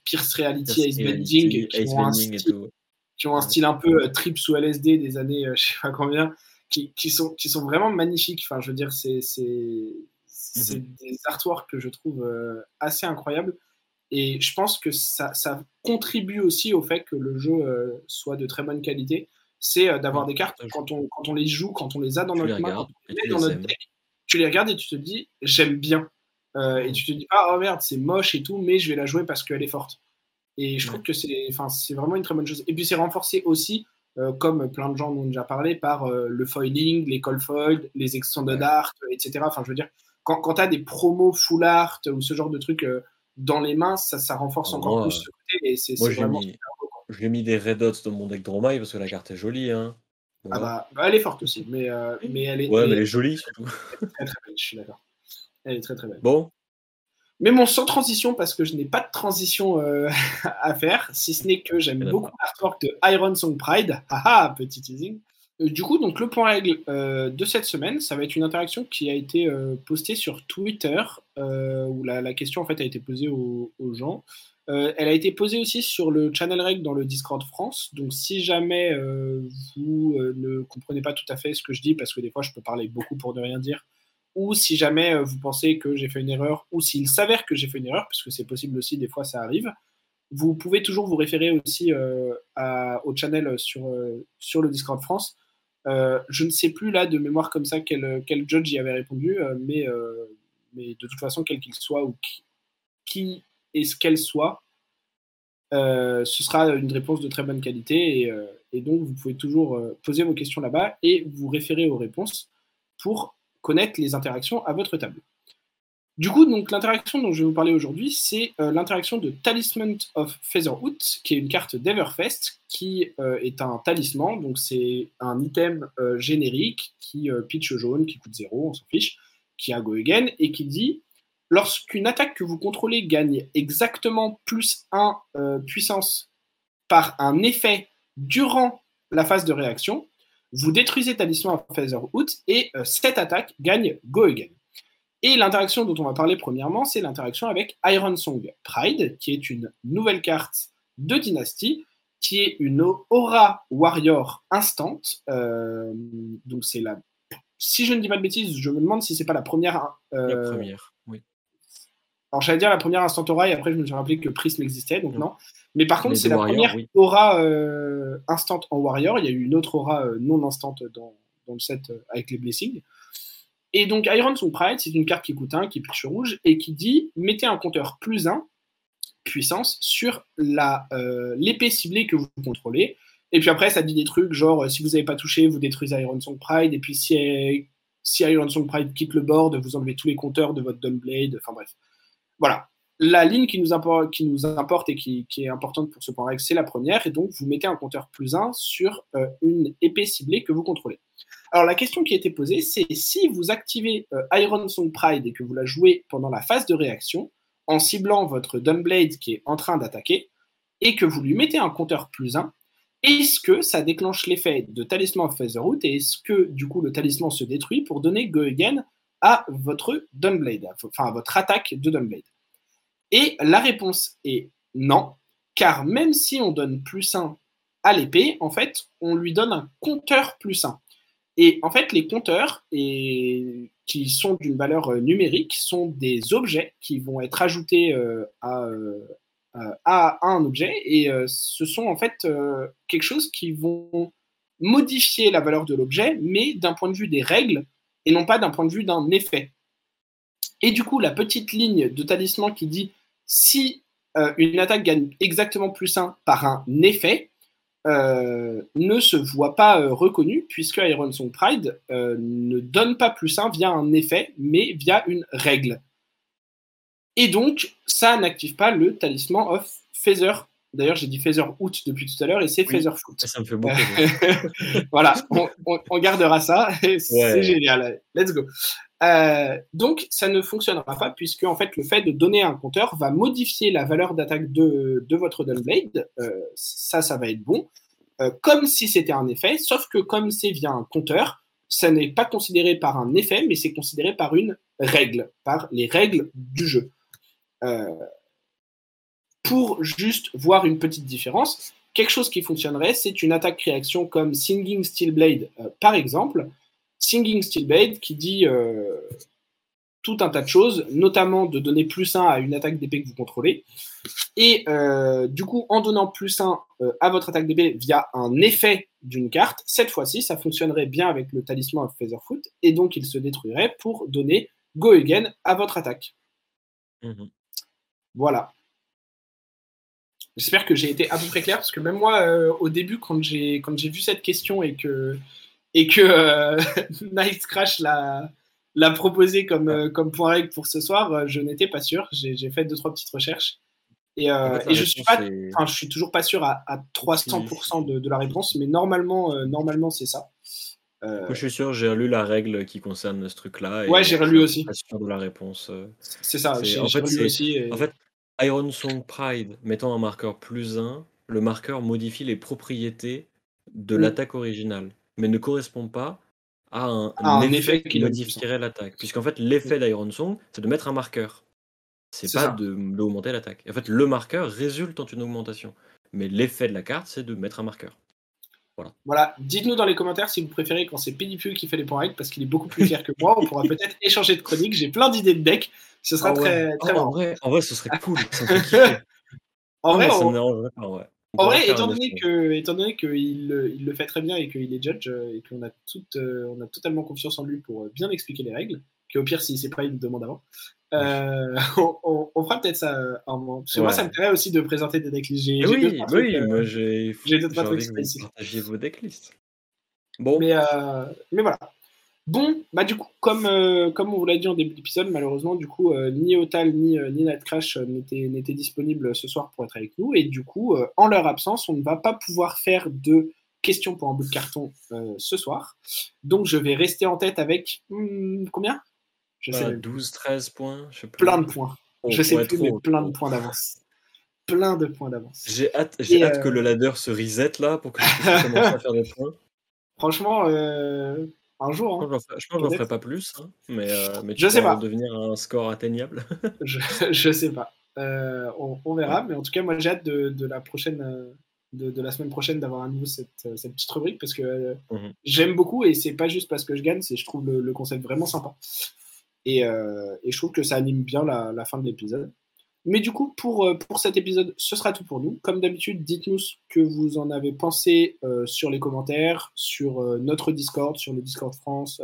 Pierce Reality, Ice Bending, qui, ont un style, qui ont un style un peu euh, trip sous LSD des années, euh, je sais pas combien, qui, qui, sont, qui sont vraiment magnifiques. Enfin, je veux dire, c'est c'est mhm. des artworks que je trouve assez incroyables. Et je pense que ça, ça, contribue aussi au fait que le jeu soit de très bonne qualité. C'est d'avoir des cartes, quand on, quand on les joue, quand on les a dans notre main, quand on les dans notre deck, tu les regardes et tu te dis, j'aime bien. Euh, et tu te dis, ah oh merde, c'est moche et tout, mais je vais la jouer parce qu'elle est forte. Et je trouve que c'est vraiment une très bonne chose. Et puis c'est renforcé aussi, euh, comme plein de gens ont déjà parlé, par euh, le foiling, les call foil, les extended art, etc. Enfin, je veux dire, quand, quand tu as des promos full art ou ce genre de trucs dans les mains, ça, ça renforce encore plus ce côté. Et c'est vraiment mis, J'ai mis des red dots dans mon deck Dromai parce que la carte est jolie. Hein. Ah bah, bah, elle est forte aussi, mais, mais elle est. Ouais, mais elle est jolie surtout. très très belle, je suis d'accord. Elle est très très belle. Bon. Mais bon, sans transition, parce que je n'ai pas de transition euh, à faire, si ce n'est que j'aime beaucoup l'artwork de Iron Song Pride. Haha, petit teasing. Euh, du coup, donc le point règle de cette semaine, ça va être une interaction qui a été postée sur Twitter, où la, la, question en fait a été posée aux, aux gens. Euh, elle a été posée aussi sur le channel reg dans le Discord France. Donc, si jamais euh, vous euh, ne comprenez pas tout à fait ce que je dis, parce que des fois je peux parler beaucoup pour ne rien dire, ou si jamais vous pensez que j'ai fait une erreur, ou s'il s'avère que j'ai fait une erreur, puisque c'est possible aussi, des fois ça arrive, vous pouvez toujours vous référer aussi au channel sur, sur le Discord France. je ne sais plus là de mémoire comme ça quel, quel judge y avait répondu, mais, mais de toute façon, quel qu'il soit ou qui, qui et ce qu'elle soit, euh, ce sera une réponse de très bonne qualité. Et, euh, donc, vous pouvez toujours euh, poser vos questions là-bas et vous référer aux réponses pour connaître les interactions à votre table. Du coup, l'interaction dont je vais vous parler aujourd'hui, c'est l'interaction de Talisman of Featherhood, qui est une carte d'Everfest, qui est un talisman, donc c'est un item générique qui pitch jaune, qui coûte 0, on s'en fiche, qui a Go Again, et qui dit Lorsqu'une attaque que vous contrôlez gagne exactement plus 1 euh, puissance par un effet durant la phase de réaction, vous détruisez Talisman of Featherhood et euh, cette attaque gagne Go Again. Et l'interaction dont on va parler premièrement, c'est l'interaction avec Iron Song Pride, qui est une nouvelle carte de dynastie, qui est une aura warrior instant. Euh, donc c'est la. Si je ne dis pas de bêtises, je me demande si c'est pas la première. la première. Alors, j'allais dire la première Instant Aura, et après, je me suis rappelé que Prism existait, donc non. Mais par contre, c'est la première aura euh, instant en Warrior. Il y a eu une autre aura euh, non instant dans, dans, le set euh, avec les Blessings. Et donc, Iron Son Pride, c'est une carte qui coûte 1, qui pitch rouge, et qui dit mettez un compteur plus 1 puissance sur l'épée ciblée que vous contrôlez. Et puis après, ça dit des trucs genre si vous n'avez pas touché, vous détruisez Iron Song Pride. Et puis si, si Iron Song Pride quitte le board, vous enlevez tous les compteurs de votre Dunblade. Enfin bref. Voilà. La ligne qui nous importe, et qui, est importante pour ce point règle, c'est la première. Et donc, vous mettez un compteur plus 1 sur euh, une épée ciblée que vous contrôlez. Alors, la question qui a été posée, c'est si vous activez euh, Iron Song Pride et que vous la jouez pendant la phase de réaction, en ciblant votre Dunblade qui est en train d'attaquer, et que vous lui mettez un compteur plus 1, est-ce que ça déclenche l'effet de Talisman of Featherroot et est-ce que du coup le talisman se détruit pour donner Go Again à votre Dunblade, enfin à votre attaque de Dunblade Et la réponse est non, car même si on donne plus 1 à l'épée, en fait, on lui donne un compteur plus 1. Et en fait, les compteurs, qui sont d'une valeur euh, numérique, sont des objets qui vont être ajoutés euh, euh, à, à, un objet. Et ce sont en fait quelque chose qui vont modifier la valeur de l'objet, mais d'un point de vue des règles, et non pas d'un point de vue d'un effet. Et du coup, la petite ligne de talisman qui dit si euh, une attaque gagne exactement plus 1 par un effet, euh, ne se voit pas euh, reconnue, puisque Iron Song Pride ne donne pas plus 1 via un effet, mais via une règle. Et donc, ça n'active pas le talisman of Feather D'ailleurs, j'ai dit Feather Out depuis tout à l'heure et c'est oui, Feather Foot. Ça me fait beaucoup. voilà, on, gardera ça. C'est génial. Let's go. Euh, donc, ça ne fonctionnera pas puisque en fait, le fait de donner un compteur va modifier la valeur d'attaque de, de, votre Dunblade. Euh, ça, ça va être bon. Euh, comme si c'était un effet, sauf que comme c'est via un compteur, ça n'est pas considéré par un effet, mais c'est considéré par une règle, par les règles du jeu. Euh, pour juste voir une petite différence. Quelque chose qui fonctionnerait, c'est une attaque-réaction comme Singing Steelblade, euh, par exemple. Singing Steelblade qui dit euh, tout un tas de choses, notamment de donner plus 1 à une attaque d'épée que vous contrôlez. Et euh, du coup, en donnant plus 1 à votre attaque d'épée via un effet d'une carte, cette fois-ci, ça fonctionnerait bien avec le talisman of Featherfoot, et donc il se détruirait pour donner Go Again à votre attaque. Mhm. Voilà. J'espère que j'ai été à peu près clair parce que même moi, euh, au début, quand j'ai quand j'ai vu cette question et que et que euh, Night Crash l'a l'a proposé comme euh, comme point règle pour ce soir, je n'étais pas sûr. J'ai fait deux trois petites recherches Et, En euh, fait, la et je suis réponse pas, est enfin, je suis toujours pas sûr à, à 300% de, de la réponse, mais normalement, euh, normalement, c'est ça. Euh, Moi, je suis sûr, j'ai lu la règle qui concerne ce truc-là ouais, j'ai je relu suis aussi. pas sûr de la réponse. C'est ça, C'est j'ai en j'ai fait, relu c'est aussi. et- en fait Iron Song Pride mettant un marqueur plus 1, le marqueur modifie les propriétés de l'attaque originale, mais ne correspond pas à un, Ah, effet effet qui modifierait l'attaque. Puisqu'en fait, l'effet d'Iron Song, c'est de mettre un marqueur. C'est C'est pas ça. de d'augmenter l'attaque. En fait, le marqueur résulte en une augmentation. Mais l'effet de la carte, c'est de mettre un marqueur. Voilà, dites-nous dans les commentaires si vous préférez quand c'est Pidipu qui fait les points règles parce qu'il est beaucoup plus fier que moi. On pourra peut-être échanger de chronique. J'ai plein d'idées de deck. Ce sera Ah ouais. très, très Ah, en, marrant. vrai, en vrai, ce serait cool. Ça me fait kiffer. En Non, vrai, mais ça on- me dérangerait pas, ouais. On En vrai, étant donné que, étant donné qu'il le- il le fait très bien et qu'il est judge euh, et qu'on a tout, euh, on a totalement confiance en lui pour euh, bien expliquer les règles, qu'au pire s'il sait pas, il nous demande avant. Euh, on, on- on fera peut-être ça euh, un moment. Parce que moi, ça me plairait aussi de présenter des decklists. J'ai j'ai deux, oui, trois mais trucs, oui, euh, moi j'ai j'ai deux, trois trucs spécifiques. partagiez vos decklists. Bon, Mais, euh, mais voilà. Bon, bah du coup, comme, euh, comme on vous l'a dit en début d'épisode, malheureusement, du coup, euh, ni Otal ni, euh, ni Nightcrash euh, n'étaient n'étaient disponibles ce soir pour être avec nous. Et du coup, euh, en leur absence, on ne va pas pouvoir faire de questions pour un bout de carton euh, ce soir. Donc, je vais rester en tête avec hmm, combien? Je sais bah, même. 12, 13 points, je sais plus. Plein de points. Oh, je sais plus, trop, mais plein trop. de points d'avance. Plein de points d'avance. J'ai hâte, j'ai hâte euh, que le ladder se reset là pour que je puisse commencer à faire des points. Franchement, euh, un jour, Je hein, pense que je j'en ferai Peut-être. pas plus, hein, mais, euh, mais tu Je sais pas. devenir un score atteignable. Je, je sais pas. Euh, on, on verra, mais en tout cas, moi j'ai hâte de, de la prochaine, euh, de, de la semaine prochaine d'avoir à nouveau cette, euh, cette petite rubrique parce que euh, Mhm. j'aime beaucoup et c'est pas juste parce que je gagne, c'est je trouve le, le concept vraiment sympa. Et, euh, et je trouve que ça anime bien la, fin de l'épisode. Mais du coup, pour, euh, pour cet épisode, ce sera tout pour nous. Comme d'habitude, dites-nous ce que vous en avez pensé euh, sur les commentaires, sur notre Discord, sur le Discord France,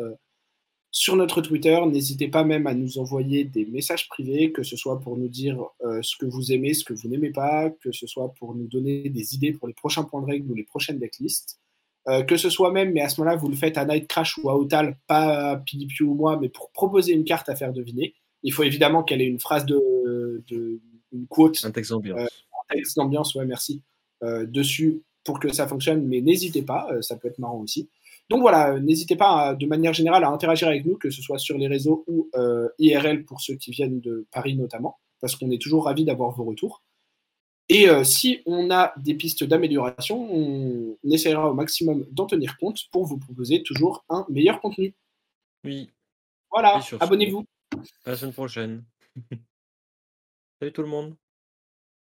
sur notre Twitter. N'hésitez pas même à nous envoyer des messages privés, que ce soit pour nous dire ce que vous aimez, ce que vous n'aimez pas, que ce soit pour nous donner des idées pour les prochains points de règle ou les prochaines decklists. Euh, que ce soit même, mais à ce moment-là, vous le faites à Night Crash ou à Otal, pas à PDP ou moi, mais pour proposer une carte à faire deviner. Il faut évidemment qu'elle ait une phrase de, de une quote Un texte d'ambiance. Euh, texte d'ambiance, ouais, merci, euh, dessus pour que ça fonctionne, mais n'hésitez pas, euh, ça peut être marrant aussi. Donc voilà, n'hésitez pas à, de manière générale à interagir avec nous, que ce soit sur les réseaux ou IRL pour ceux qui viennent de Paris notamment, parce qu'on est toujours ravis d'avoir vos retours. Et euh, si on a des pistes d'amélioration, on essaiera au maximum d'en tenir compte pour vous proposer toujours un meilleur contenu. Oui, Voilà, abonnez-vous. à la semaine prochaine. Salut tout le monde.